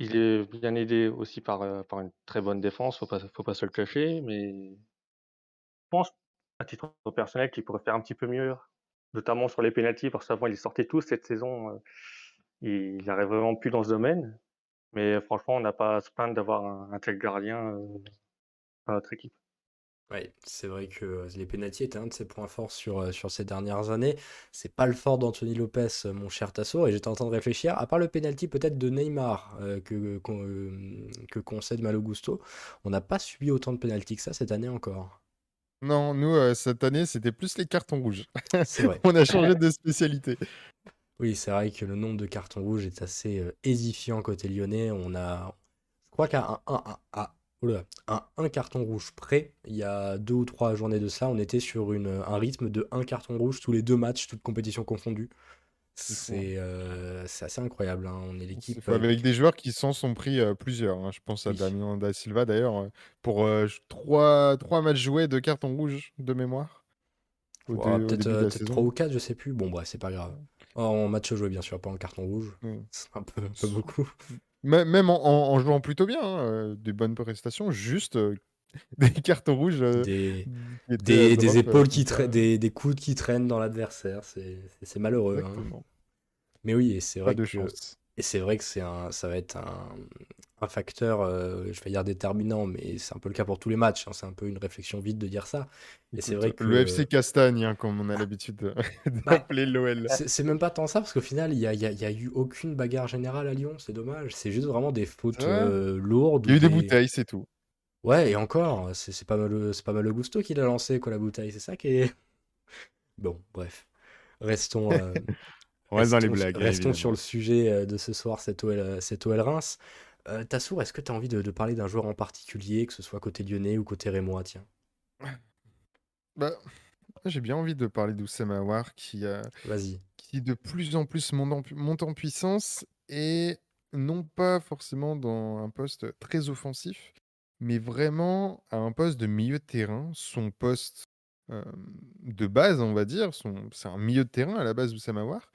Il est bien aidé aussi par, une très bonne défense, faut pas faut pas se le cacher, mais je pense, à titre personnel, qu'il pourrait faire un petit peu mieux, notamment sur les pénaltys, parce qu'avant, il sortait tous cette saison, il n'arrive vraiment plus dans ce domaine. Mais franchement, on n'a pas à se plaindre d'avoir un, tel gardien dans notre équipe. Oui, c'est vrai que les pénaltys étaient un de ses points forts sur, sur ces dernières années. C'est pas le fort d'Anthony Lopez, mon cher Tasso, et j'étais en train de réfléchir, à part le pénalty peut-être de Neymar que, que concède Malo Gusto, on n'a pas subi autant de pénaltys que ça cette année encore. Non, nous, cette année, c'était plus les cartons rouges. C'est vrai. On a changé de spécialité. Oui, c'est vrai que le nombre de cartons rouges est assez édifiant côté lyonnais. On a, je crois qu'à un, un, un, carton rouge près, il y a deux ou trois journées de ça, on était sur une, un rythme de un carton rouge tous les deux matchs, toutes compétitions confondues. C'est euh, assez incroyable. Hein. On est l'équipe. Euh, avec des joueurs qui s'en sont pris euh, plusieurs. Hein. Je pense à Damien Da Silva d'ailleurs, pour trois, trois matchs joués de carton rouge de mémoire. Peut-être trois ou quatre, je sais plus. Bon, bah, c'est pas grave. En match joué, bien sûr, pas en carton rouge. C'est un peu, beaucoup. Même en, jouant plutôt bien, hein, euh, des bonnes prestations, juste euh, des cartons rouges. Euh, des, des, épaules qui traînent, des, des coudes qui traînent dans l'adversaire. C'est malheureux. Hein. Mais oui, et c'est vrai que. Et c'est vrai que c'est un, ça va être un, un facteur, euh, je vais dire déterminant, mais c'est un peu le cas pour tous les matchs. Hein. C'est un peu une réflexion vide de dire ça. Et c'est vrai que le FC Castagne, hein, comme on a l'habitude bah, d'appeler l'OL. C'est même pas tant ça, parce qu'au final, il n'y a, eu aucune bagarre générale à Lyon. C'est dommage. C'est juste vraiment des fautes euh, lourdes. Il y a eu des, bouteilles, c'est tout. Ouais, et encore, c'est pas mal, c'est pas mal le Gusto qui l'a lancé, quoi, la bouteille. C'est ça qui est. Bon, bref. Restons. Euh, on reste dans les blagues. Restons sur le sujet de ce soir, cet OL, cet OL Reims. Euh, Tassour, est-ce que tu as envie de, parler d'un joueur en particulier, que ce soit côté lyonnais ou côté rémois, tiens? Bah, J'ai bien envie de parler d'Oussem Aouar qui, qui de plus en plus monte en, monte en puissance et non pas forcément dans un poste très offensif, mais vraiment à un poste de milieu de terrain, son poste de base, on va dire, c'est un milieu de terrain à la base d'Oussem Aouar,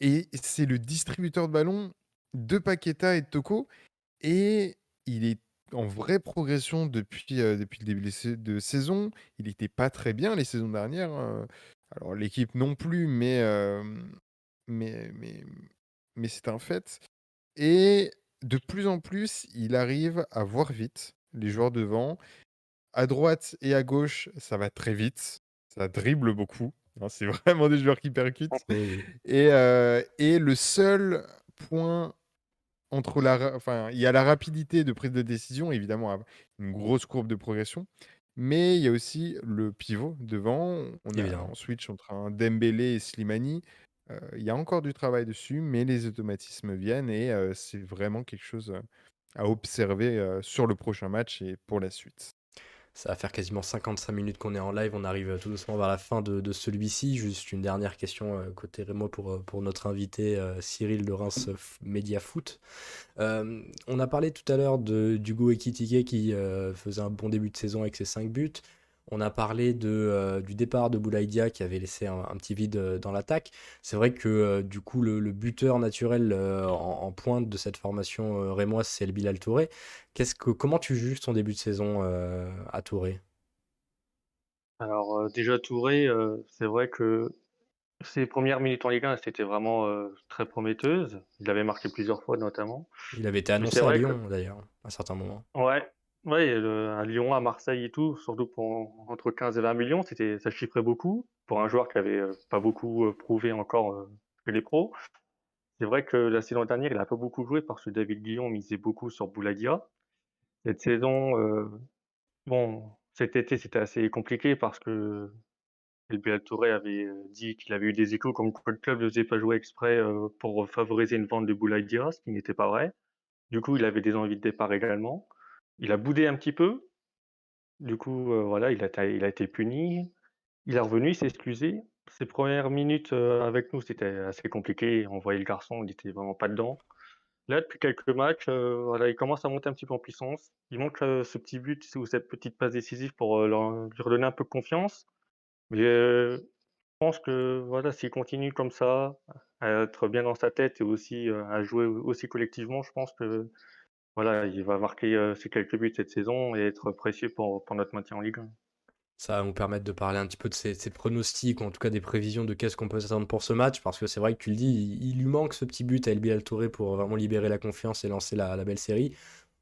et c'est le distributeur de ballon de Paqueta et de Toko, et il est en vraie progression depuis, depuis le début de saison. Il n'était pas très bien les saisons dernières. Hein. Alors l'équipe non plus, mais, mais, mais, mais c'est un fait. Et de plus en plus, il arrive à voir vite les joueurs devant. À droite et à gauche, ça va très vite. Ça dribble beaucoup. C'est vraiment des joueurs qui percutent. Et, et le seul point entre la, enfin, il y a la rapidité de prise de décision, évidemment, une grosse courbe de progression, mais il y a aussi le pivot devant. On a en switch entre un Dembélé et Slimani. il y a encore du travail dessus, mais les automatismes viennent et c'est vraiment quelque chose à observer sur le prochain match et pour la suite. Ça va faire quasiment 55 minutes qu'on est en live. On arrive tout doucement vers la fin de, celui-ci. Juste une dernière question euh, côté Rémo pour, euh, pour notre invité euh, Cyril de Reims Media Foot. on a parlé tout à l'heure d'Hugo Ekitike qui faisait un bon début de saison avec ses 5 buts. On a parlé de, euh, du départ de Boulaïdia qui avait laissé un, petit vide euh, dans l'attaque. C'est vrai que euh, du coup, le, buteur naturel en, pointe de cette formation rémoise, c'est le Bilal Touré. Qu'est-ce que, comment tu juges son début de saison à Touré? Alors, déjà, Touré, c'est vrai que ses premières minutes en Ligue 1, c'était vraiment très prometteuse. Il avait marqué plusieurs fois, notamment. Il avait été annoncé à Lyon, d'ailleurs, à certains moments. Ouais, oui, à Lyon, à Marseille et tout, surtout pour entre 15 et 20 millions, c'était, ça chiffrait beaucoup pour un joueur qui avait euh, pas beaucoup euh, prouvé encore euh, que les pros. C'est vrai que la saison dernière, il a pas beaucoup joué parce que David Guillon misait beaucoup sur Bouladia. Cette saison, bon, cet été, c'était assez compliqué parce que El Touré avait dit qu'il avait eu des échos comme que le club ne faisait pas jouer exprès pour favoriser une vente de Bouladia, ce qui n'était pas vrai. Du coup, il avait des envies de départ également. Il a boudé un petit peu. Du coup, euh, voilà, il a, été puni. Il est revenu, il s'est excusé. Ses premières minutes euh, avec nous, c'était assez compliqué. On voyait le garçon, il était vraiment pas dedans. Là, depuis quelques matchs, euh, voilà, il commence à monter un petit peu en puissance. Il manque ce petit but ou cette petite passe décisive pour lui redonner un peu de confiance. Mais je pense que voilà, s'il continue comme ça, à être bien dans sa tête et aussi à jouer aussi collectivement, je pense que voilà, il va marquer ses quelques buts cette saison et être précieux pour, pour notre maintien en Ligue 1. Ça va nous permettre de parler un petit peu de ces, pronostics, ou en tout cas des prévisions de qu'est-ce qu'on peut s'attendre pour ce match, parce que c'est vrai que tu le dis, il, lui manque ce petit but à El Touré pour vraiment libérer la confiance et lancer la, belle série.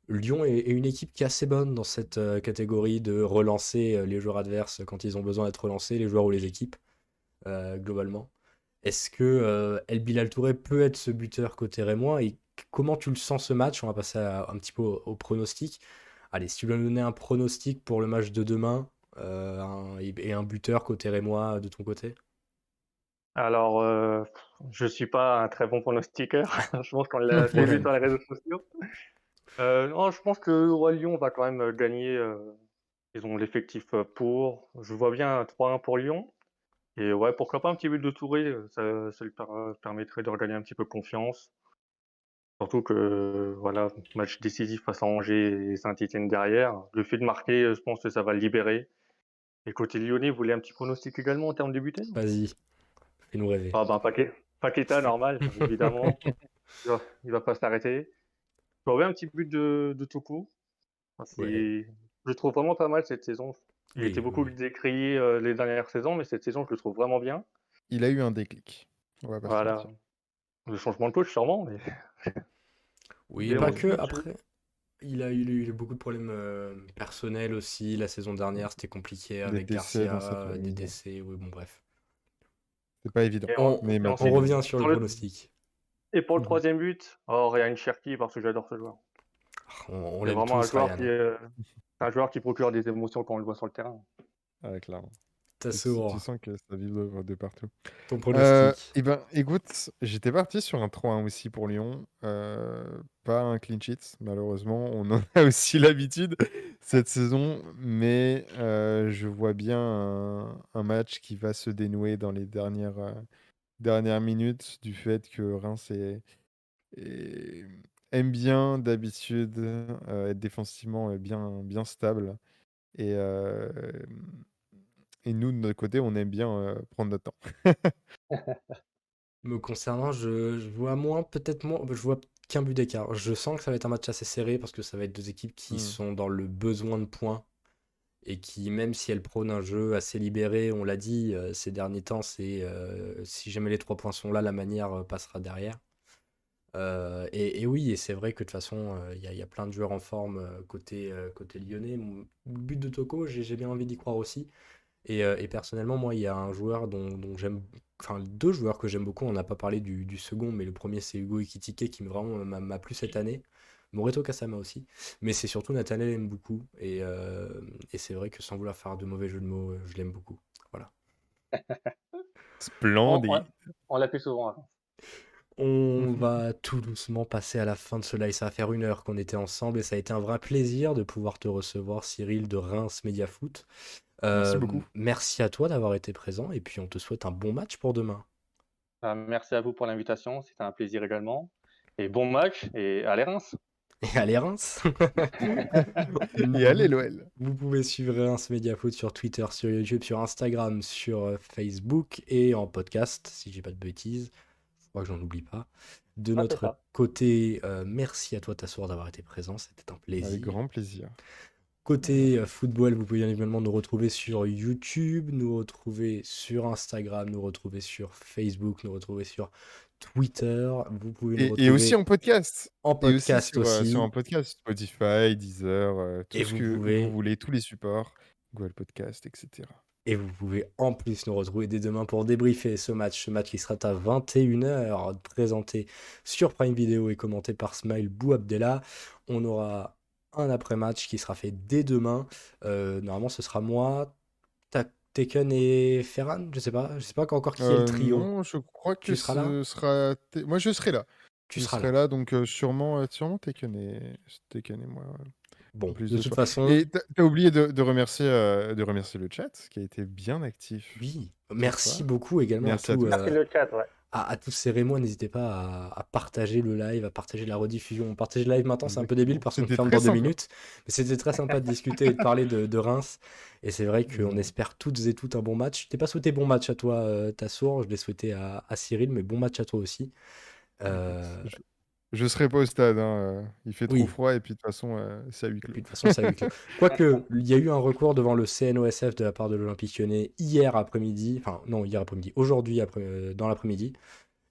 Lyon est, une équipe qui est assez bonne dans cette catégorie de relancer les joueurs adverses quand ils ont besoin d'être relancés, les joueurs ou les équipes, globalement. Est-ce que El Bilal Touré peut être ce buteur côté Rémois et comment tu le sens ce match? On va passer un petit peu au, pronostic. Allez, si tu veux donner un pronostic pour le match de demain euh, et un buteur côté Rémois de ton côté? Alors, euh, je ne suis pas un très bon pronostiqueur. je pense qu'on l'a vu sur les réseaux sociaux. Euh, non, je pense que le Roi Lyon va quand même gagner. ils ont l'effectif pour. Je vois bien un 3-1 pour Lyon. Et ouais, pourquoi pas un petit but de Touré, ça, ça lui permettrait de regagner un petit peu confiance. Surtout que, voilà, match décisif face à Angers et Saint-Etienne derrière. Le fait de marquer, je pense que ça va le libérer. Et côté lyonnais, vous voulez un petit pronostic également en termes de buts Vas-y, fais-nous rêver. Ah ben, Paqueta, normal, évidemment. il va pas s'arrêter. J'aurais un petit but de, de Toko? Je le trouve vraiment pas mal cette saison. Il était beaucoup décrié euh, les dernières saisons, mais cette saison, je le trouve vraiment bien. Il a eu un déclic. voilà. Le changement de coach, sûrement, mais Oui, pas que. Après, il a, eu beaucoup de problèmes euh, personnels aussi. La saison dernière, c'était compliqué avec Garcia, des décès. Oui, bon, bref. C'est pas évident. on, mais on revient sur le, pronostic. Et pour le mhm. troisième but, oh, Ryan Cherky, parce que j'adore ce joueur. On, l'aime vraiment un joueur, qui, un joueur qui procure des émotions quand on le voit sur le terrain. Ah, clairement. Tu, sens que ça vibre de partout. Ton euh, eh ben, écoute, j'étais parti sur un 3-1 aussi pour Lyon. Euh, pas un clean sheet, malheureusement. On en a aussi l'habitude cette saison. Mais euh, je vois bien un, match qui va se dénouer dans les dernières, dernières minutes du fait que Reims aime bien d'habitude être défensivement bien, bien stable. Et, et nous, de notre côté, on aime bien prendre notre temps. Me concernant, je, vois moins, peut-être moins, je vois qu'un but d'écart. Je sens que ça va être un match assez serré parce que ça va être deux équipes qui Hmm. sont dans le besoin de points et qui, même si elles prônent un jeu assez libéré, on l'a dit euh, ces derniers temps, c'est euh, si jamais les trois points sont là, la manière passera derrière. Euh, et, et oui, et c'est vrai que de toute façon, euh, il y, a- il y a plein de joueurs en forme euh, côté, côté lyonnais. Mon- Le but de Toko, j'ai bien envie d'y croire aussi. Et, euh, et personnellement, moi, il y a un joueur dont, dont j'aime, enfin deux joueurs que j'aime beaucoup. On n'a pas parlé du, du second, mais le premier c'est Hugo Ekitike qui me vraiment m'a plu cette année. Moreto Kasama aussi, mais c'est surtout Nathaniel aime beaucoup. Et, euh, et c'est vrai que sans vouloir faire de mauvais jeux de mots, euh, je l'aime beaucoup. Voilà. On, Splendide. on- on l'a fait souvent avant. On va tout doucement passer à la fin de ce live. Ça va faire une heure qu'on était ensemble et ça a été un vrai plaisir de pouvoir te recevoir, Cyril de Reims Media Foot. Merci Euh, beaucoup. Merci à toi d'avoir été présent et puis on te souhaite un bon match pour demain. Euh, merci à vous pour l'invitation, c'était un plaisir également. Et bon match et allez Reims. Et allez Reims Et allez, l'OL. Vous pouvez suivre Reims Media Foot sur Twitter, sur YouTube, sur Instagram, sur euh, Facebook et en podcast, si j'ai pas de bêtises. Je crois que j'en oublie pas. De Ah, notre côté, euh, merci à toi Tassour d'avoir été présent, c'était un plaisir. Avec grand plaisir. Côté euh, football, vous pouvez bien évidemment nous retrouver sur YouTube, nous retrouver sur Instagram, nous retrouver sur Facebook, nous retrouver sur Twitter. Vous pouvez nous Et, retrouver et aussi en podcast. en Et aussi podcast sur, euh, aussi. sur un podcast, Spotify, Deezer, euh, tout Et ce vous que pouvez- vous voulez, tous les supports, Google Podcast, etc. Et vous pouvez en plus nous retrouver dès demain pour débriefer ce match. Ce match qui sera à 21h, présenté sur Prime Video et commenté par Smile Bou Abdella. On aura un après-match qui sera fait dès demain. Euh, normalement, ce sera moi, Taken et Ferran. Je sais pas. Je sais pas encore qui est le Euh, trio. non, je crois Tu que seras là? ce sera. T- Moi, je serai là. Tu je seras serai là. là, donc euh, sûrement, euh, sûrement Taken et, Taken et moi. ouais. Bon, plus de de toute choix. façon, Et t'as oublié de, de remercier, euh, de remercier le chat, qui a été bien actif. oui. Merci beaucoup également Merci à à, tous, tous. Merci euh, le chat, ouais. À, à tous ces Rémois. N'hésitez pas à, à partager le live, à partager la rediffusion. Partager le live maintenant, c'est un peu débile parce qu'on ferme dans deux minutes. Mais c'était très sympa de discuter et de parler de, de Reims. Et c'est vrai qu'on Mhm. espère toutes et toutes un bon match. Je t'ai pas souhaité bon match à toi, euh, Tassour. Je l'ai souhaité à, à Cyril, mais bon match à toi aussi. Euh, Je, je serai pas au stade, hein, euh, il fait trop Oui. froid et puis de toute façon, euh, ça a huis clos. Quoique, il y a eu un recours devant le CNOSF de la part de l'Olympique lyonnais hier après-midi, enfin non, hier après-midi, aujourd'hui après, euh, dans l'après-midi.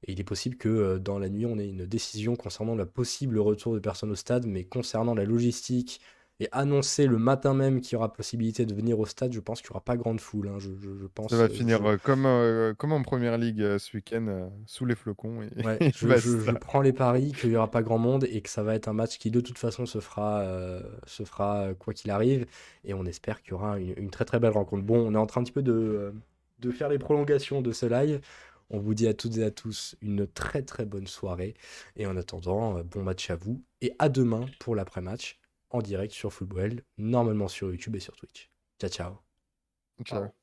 Et il est possible que euh, dans la nuit, on ait une décision concernant le possible retour de personnes au stade, mais concernant la logistique et annoncer le matin même qu'il y aura possibilité de venir au stade, je pense qu'il n'y aura pas grande foule. hein. Je, je- je pense. Ça va euh, finir je- euh, comme, euh, comme en première ligue euh, ce week-end, sous les flocons. Et, Ouais, et je, prends les paris qu'il n'y aura pas grand monde et que ça va être un match qui de toute façon se fera, se fera quoi qu'il arrive. Et on espère qu'il y aura une, une très très belle rencontre. Bon, on est en train un petit peu de, de faire les prolongations de ce live. On vous dit à toutes et à tous une très très bonne soirée. Et en attendant, bon match à vous. Et à demain pour l'après-match en direct sur Football, normalement sur YouTube et sur Twitch. Ciao ciao. Ciao.